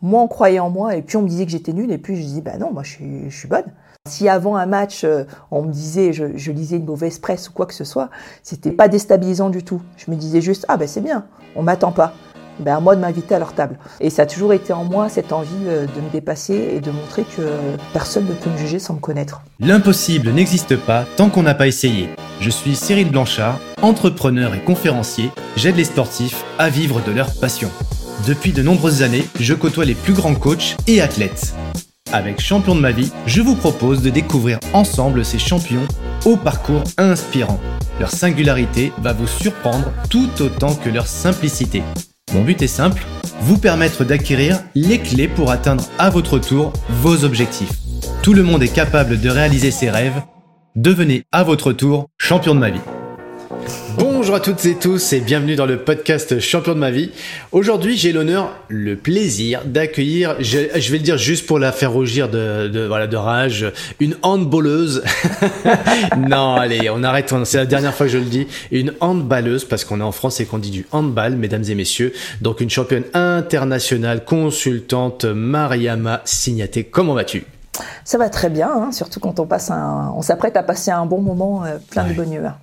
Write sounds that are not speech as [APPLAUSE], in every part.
Moi, on croyait en moi, et puis on me disait que j'étais nulle, et puis je dis, bah non, moi je suis, bonne. Si avant un match, euh, on me disait, je, lisais une mauvaise presse ou quoi que ce soit, c'était pas déstabilisant du tout. Je me disais juste, ah ben c'est bien, on m'attend pas. Ben, à moi de m'inviter à leur table. Et ça a toujours été en moi cette envie euh, de me dépasser et de montrer que personne ne peut me juger sans me connaître. L'impossible n'existe pas tant qu'on n'a pas essayé. Je suis Cyril Blanchard, entrepreneur et conférencier. J'aide les sportifs à vivre de leur passion. Depuis de nombreuses années, je côtoie les plus grands coachs et athlètes. Avec Champion de ma vie, je vous propose de découvrir ensemble ces champions au parcours inspirant. Leur singularité va vous surprendre tout autant que leur simplicité. Mon but est simple, vous permettre d'acquérir les clés pour atteindre à votre tour vos objectifs. Tout le monde est capable de réaliser ses rêves. Devenez à votre tour champion de ma vie. Bonjour à toutes et tous et bienvenue dans le podcast Champion de ma vie. Aujourd'hui, j'ai l'honneur, le plaisir d'accueillir, je, vais le dire juste pour la faire rougir de, voilà, de rage, une handballeuse. [LAUGHS] non, allez, on arrête, c'est la dernière fois que je le dis. Une handballeuse parce qu'on est en France et qu'on dit du handball, mesdames et messieurs. Donc une championne internationale, consultante, Mariama Signaté. Comment vas-tu? Ça va très bien, hein, surtout quand on passe un, on s'apprête à passer un bon moment euh, plein de bonne humeur.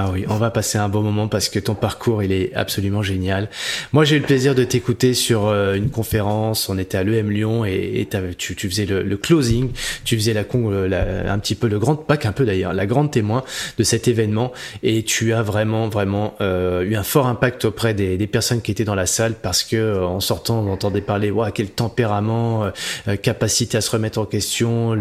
Ah oui, on va passer un bon moment parce que ton parcours, il est absolument génial. Moi, j'ai eu le plaisir de t'écouter sur euh, une conférence. On était à l'EM Lyon et, tu, faisais le, closing, tu faisais la, la, un petit peu le grand, pas qu'un peu d'ailleurs, la grande témoin de cet événement. Et tu as vraiment, vraiment euh, eu un fort impact auprès des, personnes qui étaient dans la salle parce que euh, en sortant, on entendait parler, waouh, quel tempérament, capacité à se remettre en question,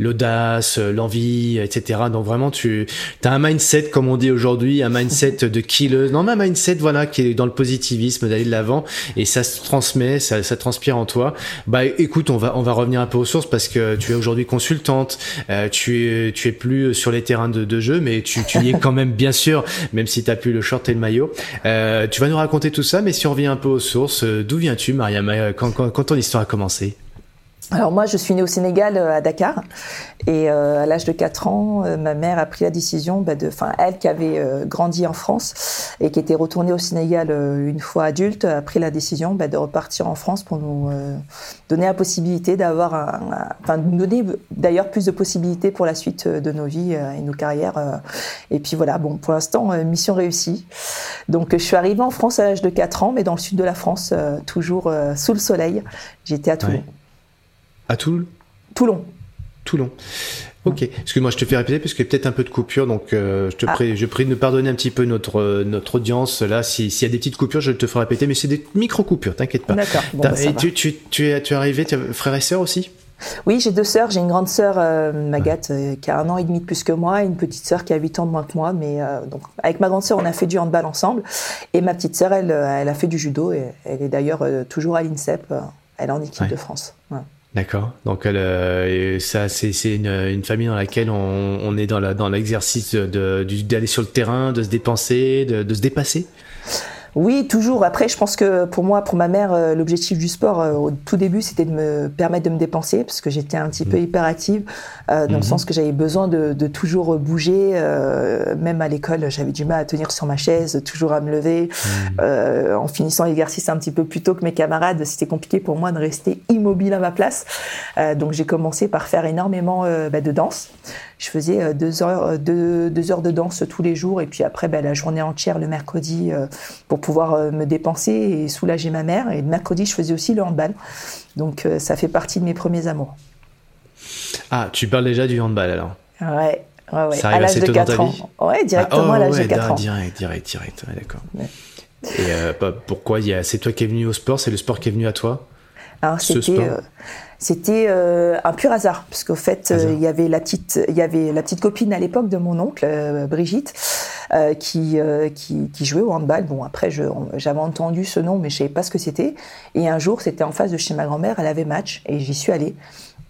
l'audace, l'envie, etc. Donc vraiment, tu as un mindset, comme on dit aujourd'hui aujourd'hui, un mindset de killer. Non, mais un mindset, voilà, qui est dans le positivisme, d'aller de l'avant, et ça se transmet, ça, transpire en toi. Bah, écoute, on va, on va revenir un peu aux sources parce que tu es aujourd'hui consultante, euh, tu es, tu es plus sur les terrains de, jeu, mais tu, tu y es quand même, bien sûr, même si t'as plus le short et le maillot. Euh, tu vas nous raconter tout ça, mais si on revient un peu aux sources, euh, d'où viens-tu, Mariam, quand, quand, quand ton histoire a commencé? Alors moi, je suis née au Sénégal, euh, à Dakar, et euh, à l'âge de 4 ans, euh, ma mère a pris la décision, bah, de, enfin elle qui avait grandi en France et qui était retournée au Sénégal une fois adulte, a pris la décision bah, de repartir en France pour nous donner la possibilité d'avoir, un, enfin nous donner d'ailleurs plus de possibilités pour la suite de nos vies et nos carrières. et puis voilà, bon, pour l'instant, mission réussie. Donc je suis arrivée en France à l'âge de 4 ans, mais dans le sud de la France, toujours sous le soleil. J'étais à Toulon. À Toulon Toulon. Toulon. Ok, excuse-moi, je te fais répéter parce qu'il y a peut-être un peu de coupure, donc euh, je te ah. prie, je prie de nous pardonner un petit peu notre euh, notre audience là. S'il y a des petites coupures, je te ferai répéter, mais c'est des micro coupures, t'inquiète pas. D'accord. Bah, et tu, tu, tu, es, tu es arrivé, tu as frère et sœur aussi? Oui, j'ai deux sœurs. J'ai une grande sœur, euh, Magathe, qui a un an et demi de plus que moi, et une petite sœur qui a huit ans de moins que moi. Mais donc, avec ma grande sœur, on a fait du handball ensemble, et ma petite sœur, elle, elle a fait du judo, et elle est d'ailleurs toujours à l'INSEP. elle est en équipe de France. D'accord. Donc euh, ça, c'est une, une, famille dans laquelle on, est dans la dans l'exercice d'aller sur le terrain, de se dépenser, de se dépasser. Oui, toujours. Après, je pense que pour moi, pour ma mère, euh, l'objectif du sport euh, au tout début, c'était de me permettre de me dépenser parce que j'étais un petit peu mmh. hyperactive, euh, dans le mmh. sens que j'avais besoin de, de, toujours bouger. Euh, même à l'école, j'avais du mal à tenir sur ma chaise, toujours à me lever. Mmh. en finissant l'exercice un petit peu plus tôt que mes camarades, c'était compliqué pour moi de rester immobile à ma place. donc j'ai commencé par faire énormément bah, de danse. Je faisais deux heures, deux, deux, heures de danse tous les jours et puis après bah, la journée entière le mercredi pour pouvoir euh, me dépenser et soulager ma mère. Et le mercredi, je faisais aussi le handball. Donc euh, ça fait partie de mes premiers amours. Ah, tu parles déjà du handball alors Ouais. Ouais, ouais. à l'âge de 4 ans. Ouais, directement ah, oh, à l'âge de 4 ans. Direct, direct, direct. d'accord. Et euh, pourquoi C'est toi qui es venu au sport C'est le sport qui est venu à toi? Alors, c'était c'était euh, un pur hasard, parce qu'au fait, euh, il y avait la petite, il y avait la petite copine à l'époque de mon oncle, euh, Brigitte, qui, qui, qui jouait au handball. Bon, après, j'avais entendu ce nom, mais je savais pas ce que c'était. Et un jour, c'était en face de chez ma grand-mère, elle avait match, et j'y suis allée.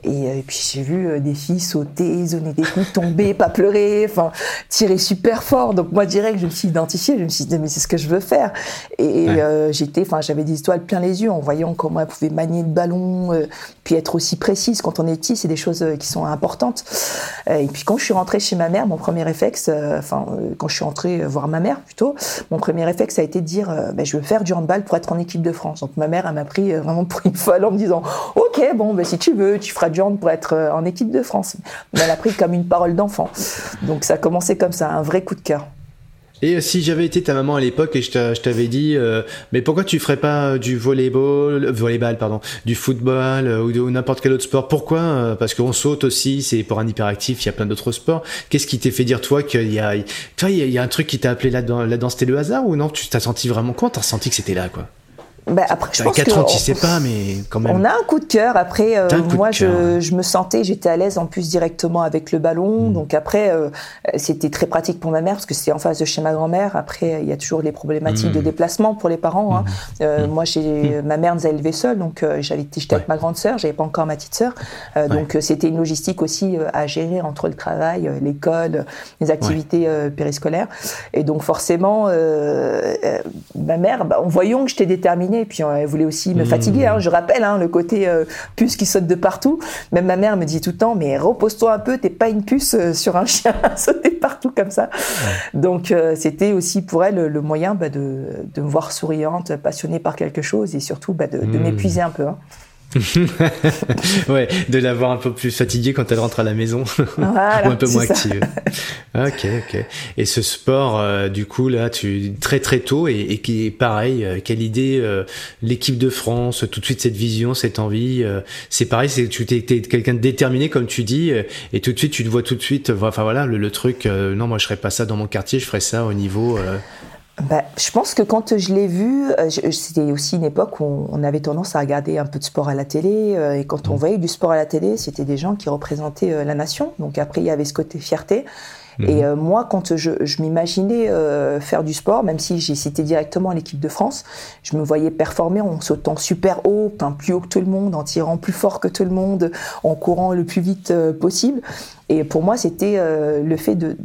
Et, puis j'ai vu des filles sauter, zoner des coups, tomber, pas pleurer, enfin tirer super fort. Donc moi direct, je me suis identifiée, je me suis dit mais c'est ce que je veux faire. Et j'étais, enfin j'avais des étoiles plein les yeux en voyant comment elle pouvait manier le ballon, puis être aussi précise quand on est petit, c'est des choses qui sont importantes. Et puis quand je suis rentrée chez ma mère, mon premier réflexe, enfin quand je suis rentrée voir ma mère plutôt, mon premier réflexe a été de dire, ben, je veux faire du handball pour être en équipe de France. Donc ma mère, elle m'a pris vraiment pour une folle en me disant, ok, bon, ben, si tu veux, tu feras du hand pour être en équipe de France. Mais elle a pris comme une parole d'enfant. Donc ça a commencé comme ça, un vrai coup de cœur. Et euh, si j'avais été ta maman à l'époque et je t'avais dit, euh, mais pourquoi tu ferais pas du volleyball, volleyball pardon, du football euh, ou, n'importe quel autre sport? Pourquoi Parce qu'on saute aussi, c'est pour un hyperactif, il y a plein d'autres sports. Qu'est-ce qui t'est fait dire toi qu'il y a, toi, il y a un truc qui t'a appelé là-dedans, là-dedans c'était le hasard ou non? Tu t'as senti vraiment quoi T'as senti que c'était là quoi? Bah, après, je pense 4 ans, tu sais pas, mais quand même. On a un coup de cœur. Après, euh, moi, je, je, me sentais, j'étais à l'aise en plus directement avec le ballon. Mm. Donc après, euh, c'était très pratique pour ma mère parce que c'était en face de chez ma grand-mère. Après, il y a toujours les problématiques de mm. déplacement pour les parents. Hein. Mm. Euh, moi, j'ai ma mère nous a élevés seuls, donc j'avais j'étais avec ma grande sœur, j'avais pas encore ma petite sœur. Donc c'était une logistique aussi à gérer entre le travail, l'école, les activités périscolaires. Et donc forcément, ma mère, bah, en voyant que j'étais déterminée et puis elle voulait aussi me fatiguer. Hein. Mmh. Je rappelle hein, le côté euh, puce qui saute de partout. Même ma mère me dit tout le temps, mais repose-toi un peu, t'es pas une puce euh, sur un chien à [LAUGHS] sauter partout comme ça. Donc euh, c'était aussi pour elle le moyen bah, de, me voir souriante, passionnée par quelque chose et surtout bah, de, mmh. m'épuiser un peu. Hein. [LAUGHS] ouais, de l'avoir un peu plus fatiguée quand elle rentre à la maison, [LAUGHS] ou un peu moins active. ok, ok. Et ce sport, euh, du coup, là, tu très très tôt et, qui est pareil. Euh, quelle idée, euh, l'équipe de France, tout de suite cette vision, cette envie. c'est pareil, c'est tu es, quelqu'un de déterminé comme tu dis, et tout de suite tu te vois tout de suite. Enfin voilà, le, le truc. non, moi je ferais pas ça dans mon quartier, je ferais ça au niveau bah, je pense que quand je l'ai vu, euh, c'était aussi une époque où on avait tendance à regarder un peu de sport à la télé. Euh, et quand on mmh. voyait du sport à la télé, c'était des gens qui représentaient euh, la nation. Donc après, il y avait ce côté fierté. Et mmh. moi, quand je, m'imaginais faire du sport, même si j'ai cité directement l'équipe de France, je me voyais performer en sautant super haut, plus haut que tout le monde, en tirant plus fort que tout le monde, en courant le plus vite possible. Et pour moi, c'était euh, le fait de,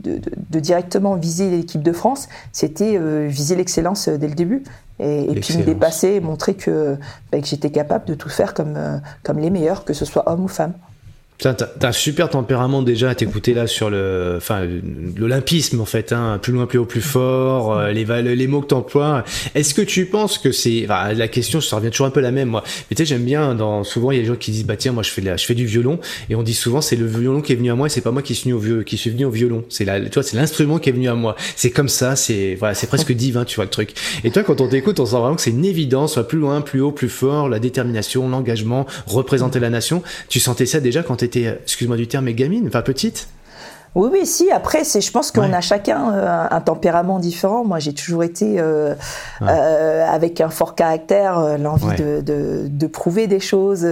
directement viser l'équipe de France, c'était euh, viser l'excellence euh, dès le début. Et, puis me dépasser, montrer que, bah, que j'étais capable de tout faire comme, comme les meilleurs, que ce soit homme ou femme. T'as un super tempérament déjà à t'écouter là sur le, enfin, l'olympisme en fait, hein, plus loin, plus haut, plus fort, euh, les, les mots que t'emploies. Est-ce que tu penses que c'est, enfin, la question, ça revient toujours un peu la même moi. Mais tu sais, j'aime bien dans, souvent il y a des gens qui disent bah tiens moi je fais je fais du violon et on dit souvent c'est le violon qui est venu à moi et c'est pas moi qui suis venu au qui suis venu au violon. C'est la, tu vois, c'est l'instrument qui est venu à moi. C'est comme ça, c'est voilà, c'est presque [LAUGHS] divin, tu vois le truc. Et toi quand on t'écoute, on sent vraiment que c'est une évidence, soit plus loin, plus haut, plus fort, la détermination, l'engagement, représenter la nation. Tu sentais ça déjà quand t'étais, excuse-moi du terme, mais gamine, enfin petite oui, oui, si. Après, c'est, je pense qu'on a chacun euh, un tempérament différent. Moi, j'ai toujours été euh, euh, avec un fort caractère, l'envie de, de, de, prouver des choses.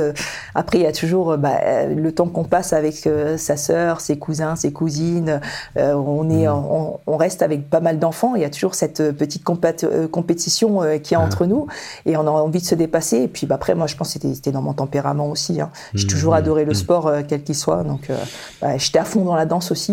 Après, il y a toujours bah, le temps qu'on passe avec sa sœur, ses cousins, ses cousines. on est, mm. on, on, reste avec pas mal d'enfants. Il y a toujours cette petite compétition qui est entre nous, et on a envie de se dépasser. Et puis, bah, après, moi, je pense que c'était, c'était dans mon tempérament aussi. Hein. J'ai mm, toujours mm, adoré le sport, quel qu'il soit. Donc, bah, j'étais à fond dans la danse aussi.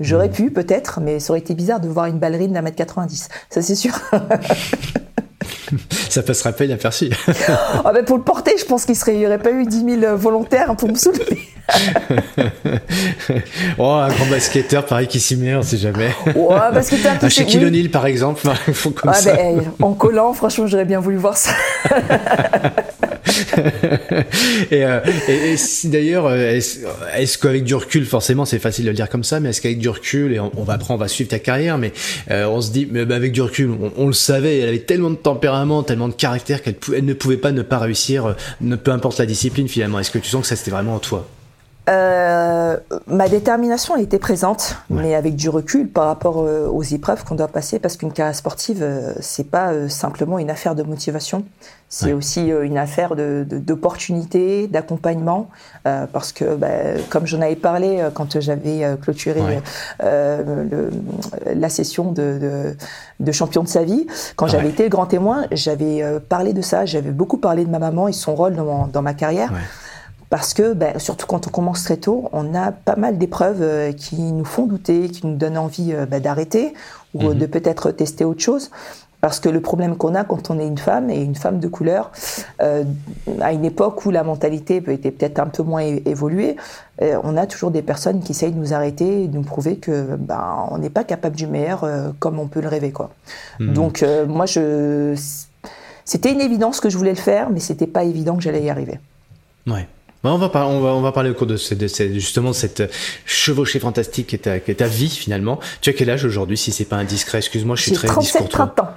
J'aurais pu, peut-être, mais ça aurait été bizarre de voir une ballerine d'un mètre 90. Ça, c'est sûr. [LAUGHS] ça passera pas inaperçu. [LAUGHS] ah ben pour le porter, je pense qu'il n'y aurait pas eu 10 000 volontaires pour me soulever. [LAUGHS] oh, un grand basketteur, pareil, qui s'y met, on sait jamais. Oh, un basketteur un Shaquille O'Neal, par exemple. Comme ça. Ben, en collant, franchement, j'aurais bien voulu voir ça. [LAUGHS] et, euh, d'ailleurs, euh, est-ce qu'avec du recul, forcément, c'est facile de le dire comme ça, mais est-ce qu'avec du recul, et on, va après, on va suivre ta carrière, mais euh, on se dit, mais bah, avec du recul, on, le savait, elle avait tellement de tempérament, tellement de caractère qu'elle ne pouvait pas ne pas réussir, ne, peu importe la discipline finalement. Est-ce que tu sens que ça c'était vraiment en toi? Euh, ma détermination a été présente, mais avec du recul par rapport euh, aux épreuves qu'on doit passer, parce qu'une carrière sportive, euh, c'est pas simplement une affaire de motivation, c'est aussi une affaire d'opportunité, de, d'accompagnement, parce que, bah, comme j'en avais parlé quand j'avais clôturé le, la session de, de, champion de sa vie, quand j'avais été le grand témoin, j'avais parlé de ça, j'avais beaucoup parlé de ma maman et son rôle dans, dans ma carrière. Parce que, ben, surtout quand on commence très tôt, on a pas mal d'épreuves euh, qui nous font douter, qui nous donnent envie euh, ben, d'arrêter ou mhm. de peut-être tester autre chose. Parce que le problème qu'on a quand on est une femme et une femme de couleur, euh, à une époque où la mentalité était peut-être un peu moins évoluée, euh, on a toujours des personnes qui essayent de nous arrêter et de nous prouver que ben, on n'est pas capable du meilleur euh, comme on peut le rêver. Quoi. Mhm. Donc moi, je... c'était une évidence que je voulais le faire, mais c'était pas évident que j'allais y arriver. Ouais. On va, parler, on, va, on va parler au cours de, justement de cette chevauchée fantastique qui est, ta, vie finalement. Tu as quel âge aujourd'hui si c'est pas indiscret? Excuse-moi, je suis très 37, 30 ans.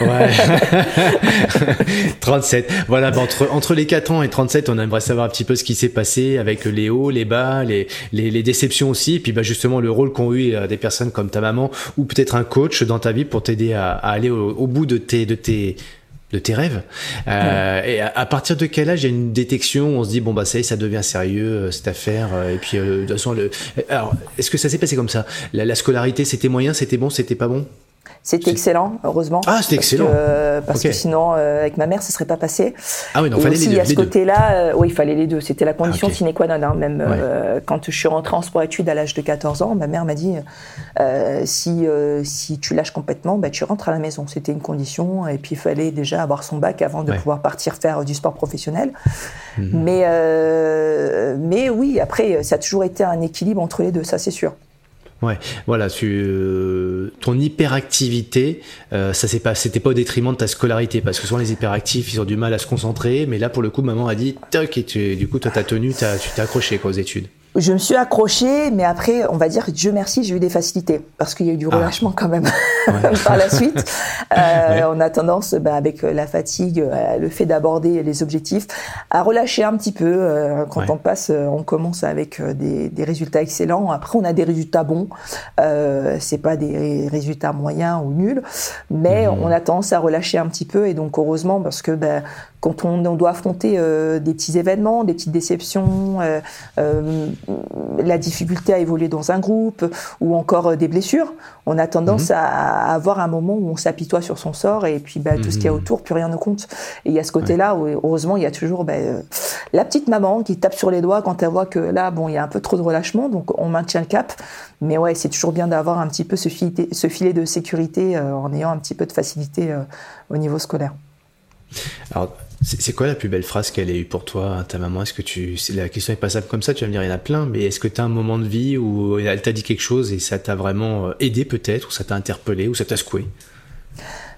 Ouais. [LAUGHS] 37. Voilà, bah, entre, entre les 4 ans et 37, on aimerait savoir un petit peu ce qui s'est passé avec les hauts, les bas, les, les, déceptions aussi, et puis bah, justement le rôle qu'ont eu euh, des personnes comme ta maman ou peut-être un coach dans ta vie pour t'aider à, aller au, au, bout de tes, de tes de tes rêves. Euh, et à, partir de quel âge il y a une détection où on se dit bon bah ça y est, ça devient sérieux euh, cette affaire euh, et puis de toute façon le alors est-ce que ça s'est passé comme ça? La scolarité c'était moyen c'était bon c'était pas bon? C'était excellent, heureusement. Ah, c'était excellent. parce que sinon, euh, avec ma mère, ça serait pas passé. Ah oui, non, fallait aussi, les deux. à ce côté-là, euh, oui, il fallait les deux. C'était la condition ah, sine qua non. Hein. Même euh, quand je suis rentrée en sport-études à l'âge de 14 ans, ma mère m'a dit si si tu lâches complètement, bah, tu rentres à la maison. C'était une condition. Et puis il fallait déjà avoir son bac avant de pouvoir partir faire du sport professionnel. Mhm. Mais mais oui, après, ça a toujours été un équilibre entre les deux, ça c'est sûr. Ouais, voilà, tu, euh, ton hyperactivité, euh, ça c'est pas, c'était pas au détriment de ta scolarité, parce que souvent les hyperactifs, ils ont du mal à se concentrer, mais là pour le coup, maman a dit, toc, et tu, du coup, toi t'as tenu, as, tu t'es accroché quoi, aux études je me suis accrochée, mais après, on va dire, Dieu merci, j'ai eu des facilités parce qu'il y a eu du ah. relâchement quand même [LAUGHS] par la suite. [LAUGHS] Euh, On a tendance, bah, avec la fatigue, euh, le fait d'aborder les objectifs, à relâcher un petit peu. Euh, quand on passe, euh, on commence avec des, des, résultats excellents. Après, on a des résultats bons. Euh, c'est pas des résultats moyens ou nuls, mais mmh. on a tendance à relâcher un petit peu. Et donc, heureusement, parce que bah, quand on, doit affronter euh, des petits événements, des petites déceptions, euh, euh, la difficulté à évoluer dans un groupe ou encore des blessures, on a tendance mhm. à, avoir un moment où on s'apitoie sur son sort et puis bah, tout ce qu'il y a mhm. autour, plus rien ne compte. Et il y a ce côté-là où heureusement il y a toujours bah, la petite maman qui tape sur les doigts quand elle voit que là bon il y a un peu trop de relâchement, donc on maintient le cap. Mais ouais, c'est toujours bien d'avoir un petit peu ce filet, ce filet de sécurité en ayant un petit peu de facilité au niveau scolaire. Alors, c'est quoi la plus belle phrase qu'elle ait eue pour toi, ta maman? Est-ce que tu, la question est passable comme ça, tu vas me dire il y en a plein, mais est-ce que tu as un moment de vie où elle t'a dit quelque chose et ça t'a vraiment euh, aidé peut-être, ou ça t'a interpellé, ou ça t'a secoué?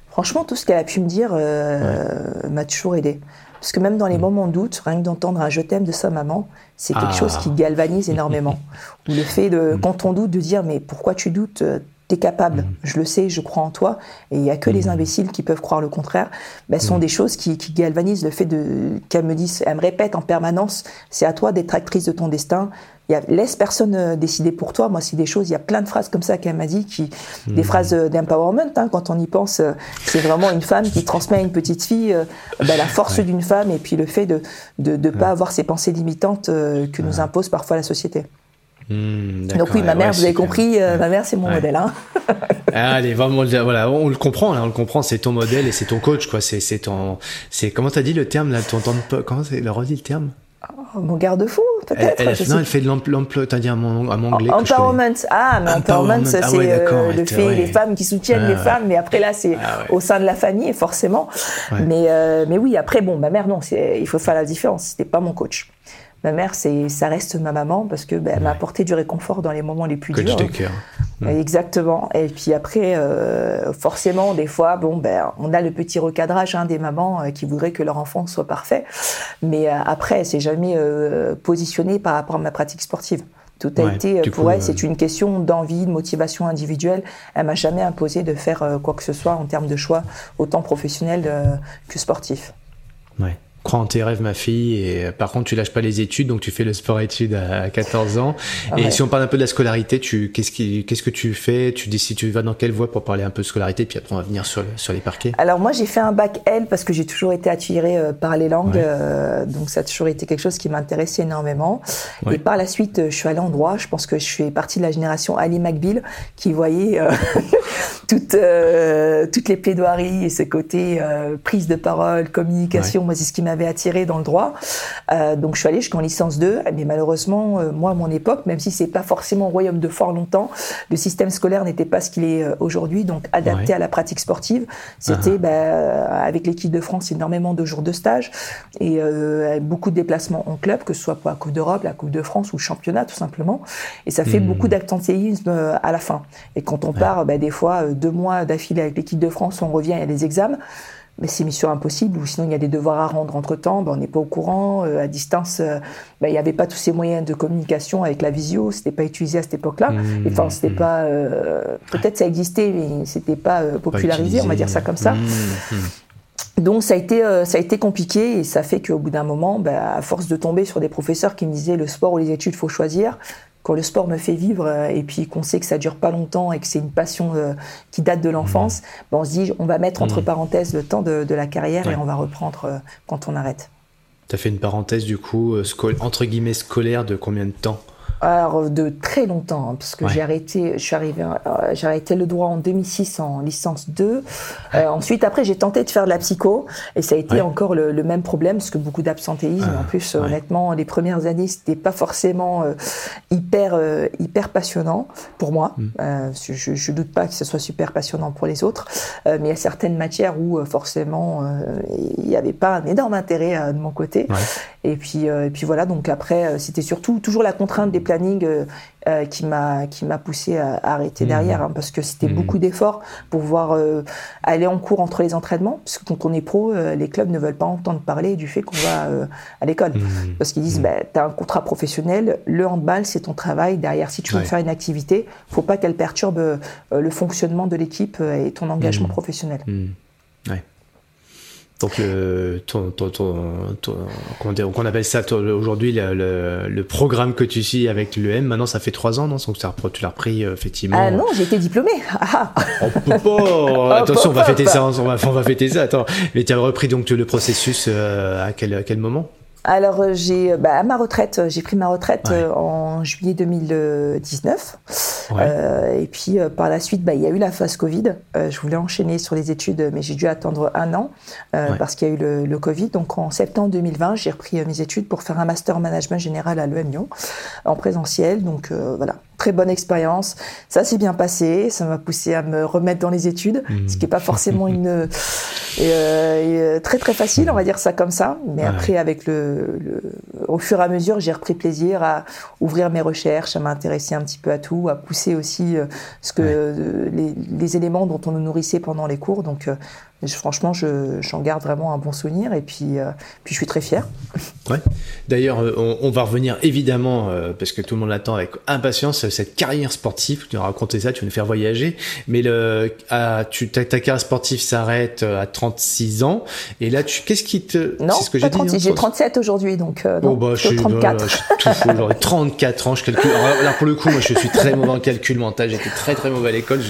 Franchement, tout ce qu'elle a pu me dire euh, m'a toujours aidé. Parce que même dans les mm. moments de doute, rien que d'entendre un je t'aime de sa maman, c'est quelque ah. chose qui galvanise énormément. [LAUGHS] Ou le fait de, mm. quand on doute, de dire mais pourquoi tu doutes T'es capable, mm. je le sais, je crois en toi, et il n'y a que les mm. imbéciles qui peuvent croire le contraire. Ben, ce sont mm. des choses qui, galvanisent le fait de qu'elle me dise, elle me répète en permanence, c'est à toi d'être actrice de ton destin. Y a, laisse personne euh, décider pour toi. Moi, c'est des choses. Il y a plein de phrases comme ça qu'elle m'a dit, qui, des phrases euh, d'empowerment. Hein, quand on y pense, euh, c'est vraiment une femme qui transmet à une petite fille ben, la force d'une femme et puis le fait de ne de, pas avoir ces pensées limitantes que nous impose parfois la société. Hmm, Donc oui, ma mère, vous avez compris, euh, ma mère c'est mon modèle. Hein. Ah, allez, vraiment, voilà, on le comprend, là, on le comprend, c'est ton modèle et c'est ton coach, quoi. C'est, c'est ton, c'est comment t'as dit le terme là, ton, ton comment c'est, le redit le terme? Oh, Mon garde-fou, peut-être. Elle, non, elle fait de l'emploi, t'as dit à mon anglais. Empowerment. Ah, mais empowerment, c'est ah euh, le fait les femmes qui soutiennent les femmes, mais après là, c'est ah au sein de la famille, forcément. Mais, euh, mais oui, après, bon, ma mère, non, il faut faire la différence. C'était pas mon coach. Ma mère, c'est, ça reste ma maman parce que ben, m'a apporté du réconfort dans les moments les plus durs. de cœur. Exactement. Et puis après, euh, forcément, des fois, bon, ben, on a le petit recadrage hein, des mamans euh, qui voudraient que leur enfant soit parfait, mais euh, après, c'est jamais positionné par rapport à ma pratique sportive. Tout a été pour elle, c'est une question d'envie, de motivation individuelle. Elle m'a jamais imposé de faire quoi que ce soit en termes de choix, autant professionnel que sportif. Ouais crois en tes rêves, ma fille. Et euh, par contre, tu lâches pas les études, donc tu fais le sport-études à 14 ans. Et si on parle un peu de la scolarité, tu qu'est-ce qui qu'est-ce que tu fais? Tu décides, tu vas dans quelle voie pour parler un peu de scolarité, puis après on va venir sur sur les parquets. Alors moi, j'ai fait un bac L parce que j'ai toujours été attirée euh, par les langues, euh, donc ça a toujours été quelque chose qui m'intéressait énormément. Et par la suite, je suis allée en droit. Je pense que je suis partie de la génération Ali McBeal qui voyait [LAUGHS] toutes toutes les plaidoiries et ce côté prise de parole, communication. Moi, c'est ce qui m'a m'avait attiré dans le droit. Euh, donc je suis allée jusqu'en licence 2, mais malheureusement, euh, moi à mon époque, même si c'est pas forcément royaume de fort longtemps, le système scolaire n'était pas ce qu'il est euh, aujourd'hui, donc adapté à la pratique sportive. C'était uh-huh. bah, avec l'équipe de France énormément de jours de stage et beaucoup de déplacements en club, que ce soit pour la Coupe d'Europe, la Coupe de France ou le championnat tout simplement. Et ça fait hmm. beaucoup d'absentéisme à la fin. Et quand on part, bah, des fois deux mois d'affilée avec l'équipe de France, on revient, il y a des examens mais c'est mission impossible, ou sinon il y a des devoirs à rendre entre-temps, ben, on n'est pas au courant, euh, à distance, euh, ben, il n'y avait pas tous ces moyens de communication avec la visio, c'était pas utilisé à cette époque-là, mmh, enfin c'était mmh. pas, euh, peut-être ça existait, mais c'était pas popularisé, on va dire ça comme ça. Mmh, Donc ça a été ça a été compliqué et ça fait qu'au bout d'un moment, ben, à force de tomber sur des professeurs qui me disaient le sport ou les études faut choisir, quand le sport me fait vivre euh, et puis qu'on sait que ça dure pas longtemps et que c'est une passion euh, qui date de l'enfance, mmh. ben, on se dit on va mettre entre mmh. parenthèses le temps de, la carrière et on va reprendre euh, quand on arrête. Tu as fait une parenthèse du coup, entre guillemets scolaire de combien de temps? Alors, de très longtemps, hein, parce que j'ai arrêté, je suis euh, j'ai arrêté le droit en 2006 en licence 2. Euh, ensuite, après, j'ai tenté de faire de la psycho, et ça a été encore le, même problème, parce que beaucoup d'absentéisme. Ah, en plus, honnêtement, les premières années, c'était pas forcément euh, hyper, hyper passionnant pour moi. Hmm. je, je, doute pas que ce soit super passionnant pour les autres, mais il y a certaines matières où forcément il n'y avait pas un énorme intérêt de mon côté. Et puis, et puis voilà. Donc après, c'était surtout toujours la contrainte des planning euh, euh, qui m'a qui m'a poussé à, arrêter mmh. derrière hein, parce que c'était mmh. beaucoup d'efforts pour pouvoir euh, aller en cours entre les entraînements parce que quand on est pro les clubs ne veulent pas entendre parler du fait qu'on va à l'école mmh. parce qu'ils disent bah, tu as un contrat professionnel le handball c'est ton travail derrière si tu veux faire une activité faut pas qu'elle perturbe le fonctionnement de l'équipe et ton engagement professionnel ouais. Donc, le, ton, ton, ton, on appelle ça aujourd'hui le, le, programme que tu suis avec l'EM, maintenant ça fait trois ans, non? Donc, tu l'as repris euh, effectivement. Ah non, j'ai été diplômée. [LAUGHS] Ah. Peut pas. [LAUGHS] Attention, on va fêter ça. On va, on va fêter ça. Attends, mais tu as repris donc le processus euh, à quel, à quel moment? Alors euh, j'ai euh, bah, à ma retraite, euh, j'ai pris ma retraite en juillet 2019. et puis par la suite, bah, il y a eu la phase Covid. je voulais enchaîner sur les études, mais j'ai dû attendre un an parce qu'il y a eu le, le, Covid. Donc en septembre 2020, j'ai repris mes études pour faire un master en management général à l'EM Lyon en présentiel. Donc voilà, très bonne expérience. Ça s'est bien passé. Ça m'a poussé à me remettre dans les études, mmh. ce qui n'est pas forcément une euh, euh, très très facile, on va dire ça comme ça. Mais après, avec le, le, au fur et à mesure, j'ai repris plaisir à ouvrir mes recherches, à m'intéresser un petit peu à tout, à pousser aussi euh, ce que euh, les, les, éléments dont on nous nourrissait pendant les cours. Donc franchement, j'en garde vraiment un bon souvenir et puis, euh, puis je suis très fier. Ouais. D'ailleurs, euh, on, va revenir évidemment, euh, parce que tout le monde l'attend avec impatience, cette carrière sportive. Tu vas raconter ça, tu vas nous faire voyager. Mais le, tu, ta, carrière sportive s'arrête à 36 ans. Et là, tu, qu'est-ce qui te. Non, ce que j'ai dit. J'ai 37 aujourd'hui, donc. oh, bah, je suis 34. je suis 34 ans, je calcule. Alors, là, pour le coup, moi, je suis très mauvais en calcul mental. J'étais très, très mauvais à l'école.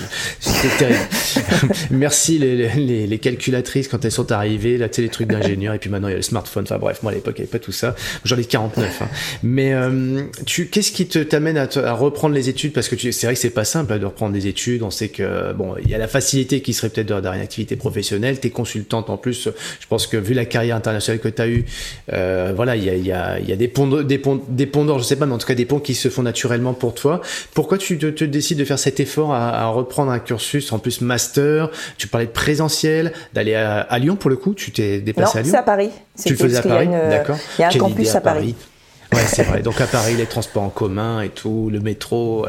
C'était terrible. [LAUGHS] Merci les, les, les calculatrices quand elles sont arrivées, là, tu sais, les trucs d'ingénieur, et puis maintenant il y a le smartphone. Enfin bref, moi à l'époque, il n'y avait pas tout ça. J'en ai 49. Hein. Mais euh, tu, qu'est-ce qui te t'amène à, à, reprendre les études Parce que c'est vrai que c'est pas simple hein, de reprendre des études. On sait que bon, il y a la facilité qui serait peut-être d'avoir une activité professionnelle. T'es consultante en plus. Je pense que vu la carrière internationale que tu as eue, euh, voilà, il y a, y, a, y a, des ponts, des ponts, des ponts d'or, je sais pas, mais en tout cas des ponts qui se font naturellement pour toi. Pourquoi tu te, te décides de faire cet effort à, à reprendre un cursus en plus master? Tu parlais de présentiel d'aller à, Lyon pour le coup Tu t'es déplacé à Lyon? c'est à Paris. Tu le faisais à Paris? D'accord. Il y a un campus à Paris? Ouais, c'est vrai. Donc à Paris, les transports en commun et tout, le métro.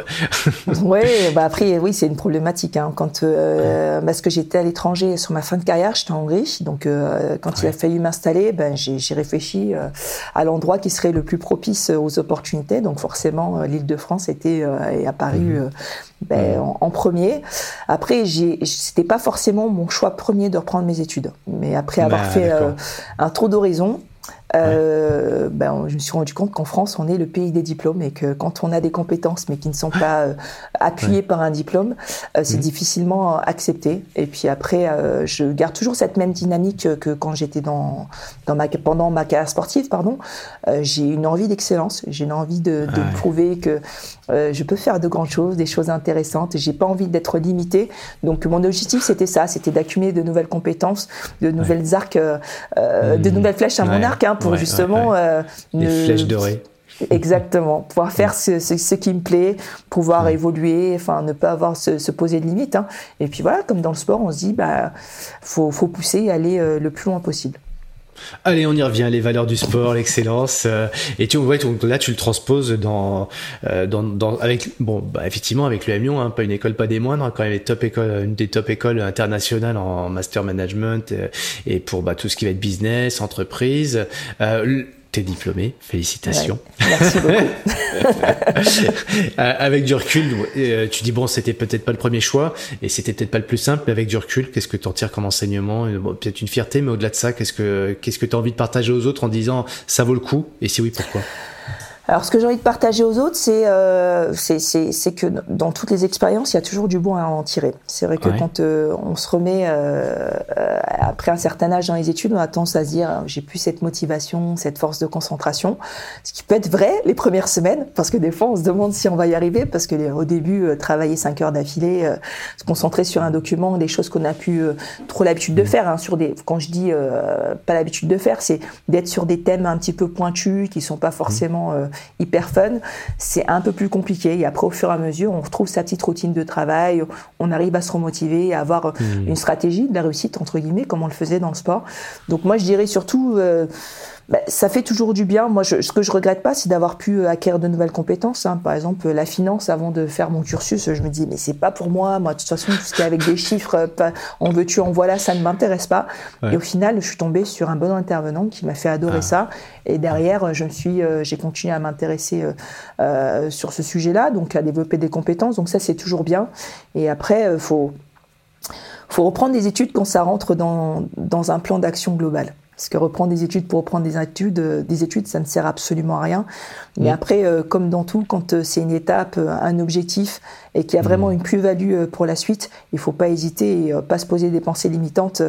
oui, bah après, oui, c'est une problématique. Hein. Quand, euh, parce que j'étais à l'étranger sur ma fin de carrière, j'étais en Hongrie. Donc euh, quand il a fallu m'installer, ben, j'ai réfléchi euh, à l'endroit qui serait le plus propice aux opportunités. Donc forcément, l'île de France était et apparu mhm. ben, en, premier. Après, c'était pas forcément mon choix premier de reprendre mes études. Mais après avoir bah, fait un tour d'horizon, euh, ben, je me suis rendu compte qu'en France, on est le pays des diplômes et que quand on a des compétences mais qui ne sont pas euh, appuyées par un diplôme, euh, c'est mmh. difficilement accepté. Et puis après, je garde toujours cette même dynamique que quand j'étais dans, dans ma, pendant ma carrière sportive. pardon. j'ai une envie d'excellence, j'ai une envie de, de prouver que je peux faire de grandes choses, des choses intéressantes. J'ai pas envie d'être limité. Donc mon objectif, c'était ça, c'était d'accumuler de nouvelles compétences, de nouvelles arcs, de mmh. nouvelles flèches à mon arc. Hein, pour justement. Euh, Les flèches dorées. Exactement, pouvoir faire ce, ce, qui me plaît, pouvoir évoluer, enfin ne pas avoir se, se poser de limites. Hein. Et puis voilà, comme dans le sport, on se dit bah faut, faut pousser et aller euh, le plus loin possible. Allez, on y revient, les valeurs du sport, l'excellence. Euh, et tu vois, là, tu le transposes dans, dans avec, bon, bah, effectivement, avec le Lyon, hein, pas une école, pas des moindres, quand même, les top écoles, une des top écoles internationales en master management et pour bah, tout ce qui va être business, entreprise. Euh, T'es diplômé, félicitations. merci beaucoup. [LAUGHS] Euh, avec du recul, euh, tu dis bon, c'était peut-être pas le premier choix et c'était peut-être pas le plus simple, mais avec du recul, qu'est-ce que tu en tires comme enseignement? Peut-être une fierté, mais au-delà de ça, qu'est-ce que qu'est-ce que tu as envie de partager aux autres en disant ça vaut le coup? Et si oui, pourquoi? Alors, ce que j'ai envie de partager aux autres, c'est euh, que dans toutes les expériences, il y a toujours du bon à en tirer. C'est vrai que quand euh, on se remet euh, euh, après un certain âge dans les études, on a tendance à se dire j'ai plus cette motivation, cette force de concentration. Ce qui peut être vrai les premières semaines, parce que des fois, on se demande si on va y arriver, parce que au début, euh, travailler 5 heures d'affilée, se concentrer sur un document, des choses qu'on a pu trop l'habitude de mmh. faire. Hein, sur des, quand je dis pas l'habitude de faire, c'est d'être sur des thèmes un petit peu pointus, qui sont pas forcément hyper fun. C'est un peu plus compliqué. Et après, au fur et à mesure, on retrouve sa petite routine de travail, on arrive à se remotiver, à avoir mmh. une stratégie de la réussite, entre guillemets, comme on le faisait dans le sport. Donc moi, je dirais surtout... Euh, bah, ça fait toujours du bien. Moi, je, ce que je regrette pas, c'est d'avoir pu euh, acquérir de nouvelles compétences. Hein. Par exemple, la finance, avant de faire mon cursus, je me dis, mais c'est pas pour moi. Moi, de toute façon, tout ce qui est avec des chiffres, euh, on veut-tu, en voilà, ça ne m'intéresse pas. Et au final, je suis tombée sur un bon intervenant qui m'a fait adorer ah. ça. Et derrière, je me suis, euh, j'ai continué à m'intéresser euh, sur ce sujet-là, donc à développer des compétences. Donc ça, c'est toujours bien. Et après, faut faut reprendre des études quand ça rentre dans, dans un plan d'action global. Parce que reprendre des études pour reprendre des études, euh, des études, ça ne sert absolument à rien. Mais mm. après, euh, comme dans tout, quand euh, c'est une étape, un objectif, et qu'il y a mm. vraiment une plus-value pour la suite, il faut pas hésiter et pas se poser des pensées limitantes,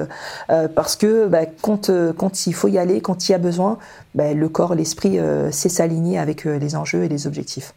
parce que bah, quand, quand il faut y aller, quand il y a besoin, bah, le corps, l'esprit sait s'aligner avec les enjeux et les objectifs.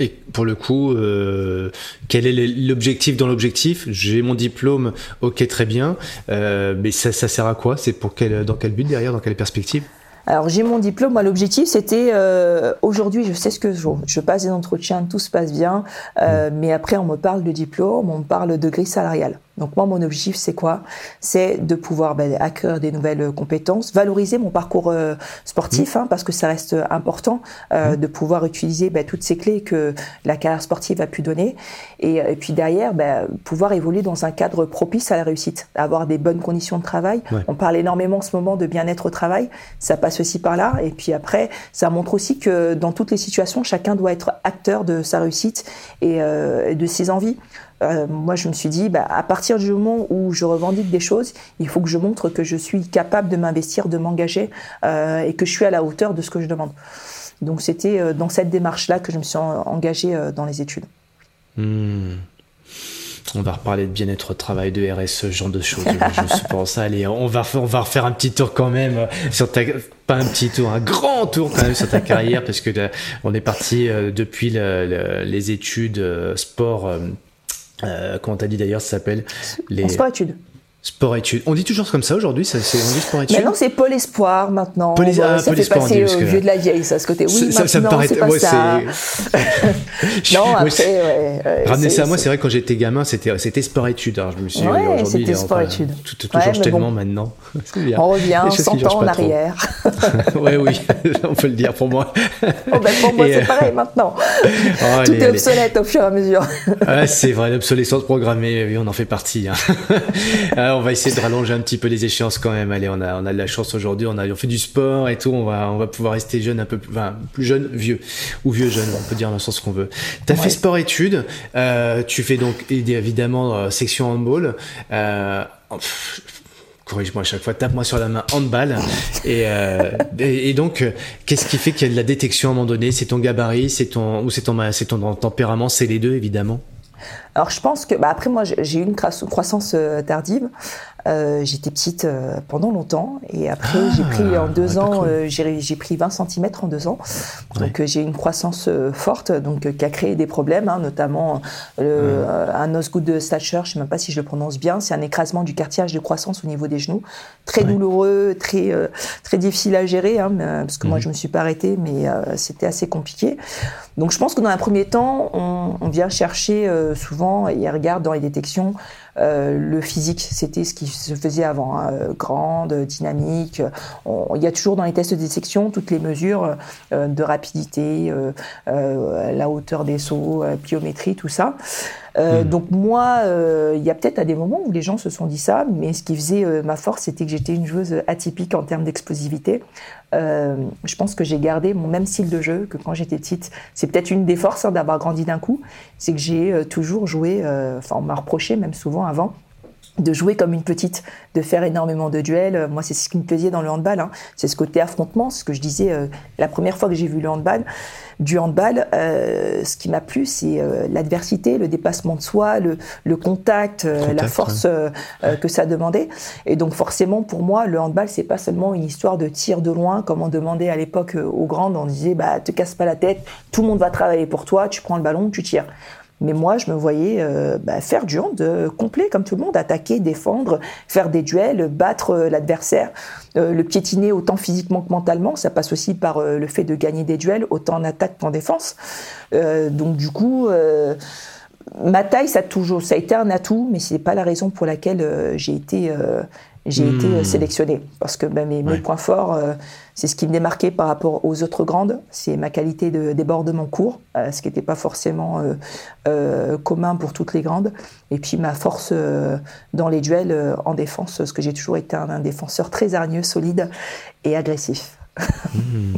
Et pour le coup, euh, quel est l'objectif dans l'objectif? J'ai mon diplôme, ok, très bien, euh, mais ça, ça, sert à quoi? C'est pour quel, dans quel but derrière, dans quelle perspective? Alors j'ai mon diplôme, moi l'objectif c'était euh, aujourd'hui je sais ce que je veux. Je passe des entretiens, tout se passe bien, euh, mmh. mais après on me parle de diplôme, on me parle de grille salariale. Donc moi, mon objectif, c'est quoi? C'est de pouvoir ben, acquérir des nouvelles euh, compétences, valoriser mon parcours euh, sportif, mmh. hein, parce que ça reste important euh, mmh. de pouvoir utiliser ben, toutes ces clés que la carrière sportive a pu donner, et, puis derrière, ben, pouvoir évoluer dans un cadre propice à la réussite, avoir des bonnes conditions de travail. On parle énormément en ce moment de bien-être au travail, ça passe aussi par là, et puis après, ça montre aussi que dans toutes les situations, chacun doit être acteur de sa réussite et de ses envies. Euh, moi, je me suis dit, bah, à partir du moment où je revendique des choses, il faut que je montre que je suis capable de m'investir, de m'engager euh, et que je suis à la hauteur de ce que je demande. Donc, c'était euh, dans cette démarche-là que je me suis engagée dans les études. Hmm. On va reparler de bien-être au travail, de RSE, ce genre de choses. [LAUGHS] je pense. Allez, on va, on va refaire un petit tour quand même sur ta, pas un petit tour, un grand tour quand même sur ta carrière [LAUGHS] parce que on est parti depuis les études sport euh, comment t'as dit d'ailleurs, ça s'appelle les... sport-études. Sport-études. On dit toujours comme ça aujourd'hui ça, c'est, On dit sport-études Maintenant, c'est Pôle Espoir, maintenant. Pôle, ah, ça fait passer au vieux de la vieille, ça, ce côté. Oui, ça, ça me paraît... pas ouais, ça. non, [LAUGHS] après, ouais, Ramener ça à moi, c'est vrai, quand j'étais gamin, c'était, c'était sport-études. Alors, je me suis ouais, aujourd'hui, c'était sport-études. Tout, tout, change tellement maintenant. [LAUGHS] On revient 100 ans en arrière. [LAUGHS] oui, oui, on peut le dire pour moi. Oh, ben, pour moi, c'est euh, pareil maintenant. Oh, tout est obsolète au fur et à mesure. c'est vrai, l'obsolescence programmée, oui, on en fait partie. On va essayer de rallonger un petit peu les échéances quand même. Allez, on a, on a de la chance aujourd'hui. On a, on fait du sport et tout. On va, on va pouvoir rester jeune un peu plus, enfin, plus jeune, vieux ou vieux jeune. On peut dire dans le sens qu'on veut. T'as fait sport études. Euh, tu fais donc évidemment euh, section handball. Euh, corrige-moi à chaque fois, tape-moi sur la main, handball. et, euh, et, donc, qu'est-ce qui fait qu'il y a de la détection à un moment donné? C'est ton gabarit, c'est ton ou c'est ton, c'est ton tempérament, c'est les deux évidemment. Alors je pense que, bah après moi j'ai eu une croissance tardive, euh, j'étais petite euh, pendant longtemps et après j'ai ah, pris en deux ans, euh, j'ai pris 20 cm en deux ans. Donc j'ai une croissance forte, donc qui a créé des problèmes, hein, notamment un osgood de stature, je sais même pas si je le prononce bien, c'est un écrasement du cartilage de croissance au niveau des genoux, très douloureux, très très difficile à gérer, hein, parce que moi mhm. je me suis pas arrêtée, mais c'était assez compliqué. Donc je pense que dans un premier temps, on, on vient chercher souvent et regarde dans les détections euh, le physique, c'était ce qui se faisait avant, hein, euh, grande, dynamique. il y a toujours dans les tests de dissection toutes les mesures euh, de rapidité, la hauteur des sauts, pliométrie, tout ça. Hmm. Donc moi, il y a peut-être à des moments où les gens se sont dit ça, mais ce qui faisait ma force, c'était que j'étais une joueuse atypique en termes d'explosivité. je pense que j'ai gardé mon même style de jeu que quand j'étais petite. C'est peut-être une des forces hein, d'avoir grandi d'un coup, c'est que j'ai toujours joué, enfin on m'a reproché même souvent avant de jouer comme une petite, de faire énormément de duels. Moi, c'est ce qui me plaisait dans le handball. Hein. C'est ce côté affrontement, ce que je disais euh, la première fois que j'ai vu le handball. Du handball, euh, ce qui m'a plu, c'est euh, l'adversité, le dépassement de soi, le, contact, la force que ça demandait. Et donc, forcément, pour moi, le handball, c'est pas seulement une histoire de tir de loin, comme on demandait à l'époque aux grandes. On disait, bah, te casse pas la tête, tout le monde va travailler pour toi, tu prends le ballon, tu tires. Mais moi, je me voyais euh, bah, faire du hand euh, complet, comme tout le monde, attaquer, défendre, faire des duels, battre euh, l'adversaire, le piétiner autant physiquement que mentalement. Ça passe aussi par le fait de gagner des duels, autant en attaque qu'en défense. donc du coup, ma taille, ça a toujours, ça a été un atout, mais ce n'est pas la raison pour laquelle j'ai été j'ai été euh, hmm. sélectionnée parce que ben, mes, points forts, euh, c'est ce qui me démarquait par rapport aux autres grandes, c'est ma qualité de débordement court, euh, ce qui n'était pas forcément commun pour toutes les grandes, et puis ma force dans les duels en défense, parce que j'ai toujours été un, défenseur très hargneux, solide et agressif. [LAUGHS] Hmm.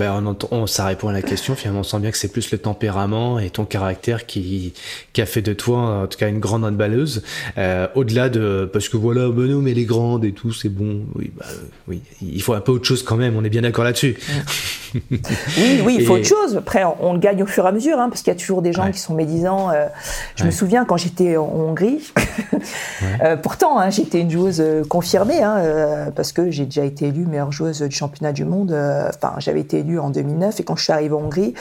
Ben, on, ça répond à la question. Finalement, on sent bien que c'est plus le tempérament et ton caractère qui, qui a fait de toi, en tout cas, une grande handballeuse. Euh, au-delà de, parce que voilà, ben non, mais les grandes et tout, c'est bon. Oui, bah, oui, il faut un peu autre chose quand même. On est bien d'accord là-dessus. oui, oui, il faut autre chose. Après, on, le gagne au fur et à mesure, hein, parce qu'il y a toujours des gens qui sont médisants. Euh, je me souviens quand j'étais en Hongrie. [LAUGHS] euh, pourtant, hein, j'étais une joueuse confirmée, hein, parce que j'ai déjà été élue meilleure joueuse du championnat du monde. Enfin, j'avais été élue en 2009 et quand je suis arrivée en Hongrie,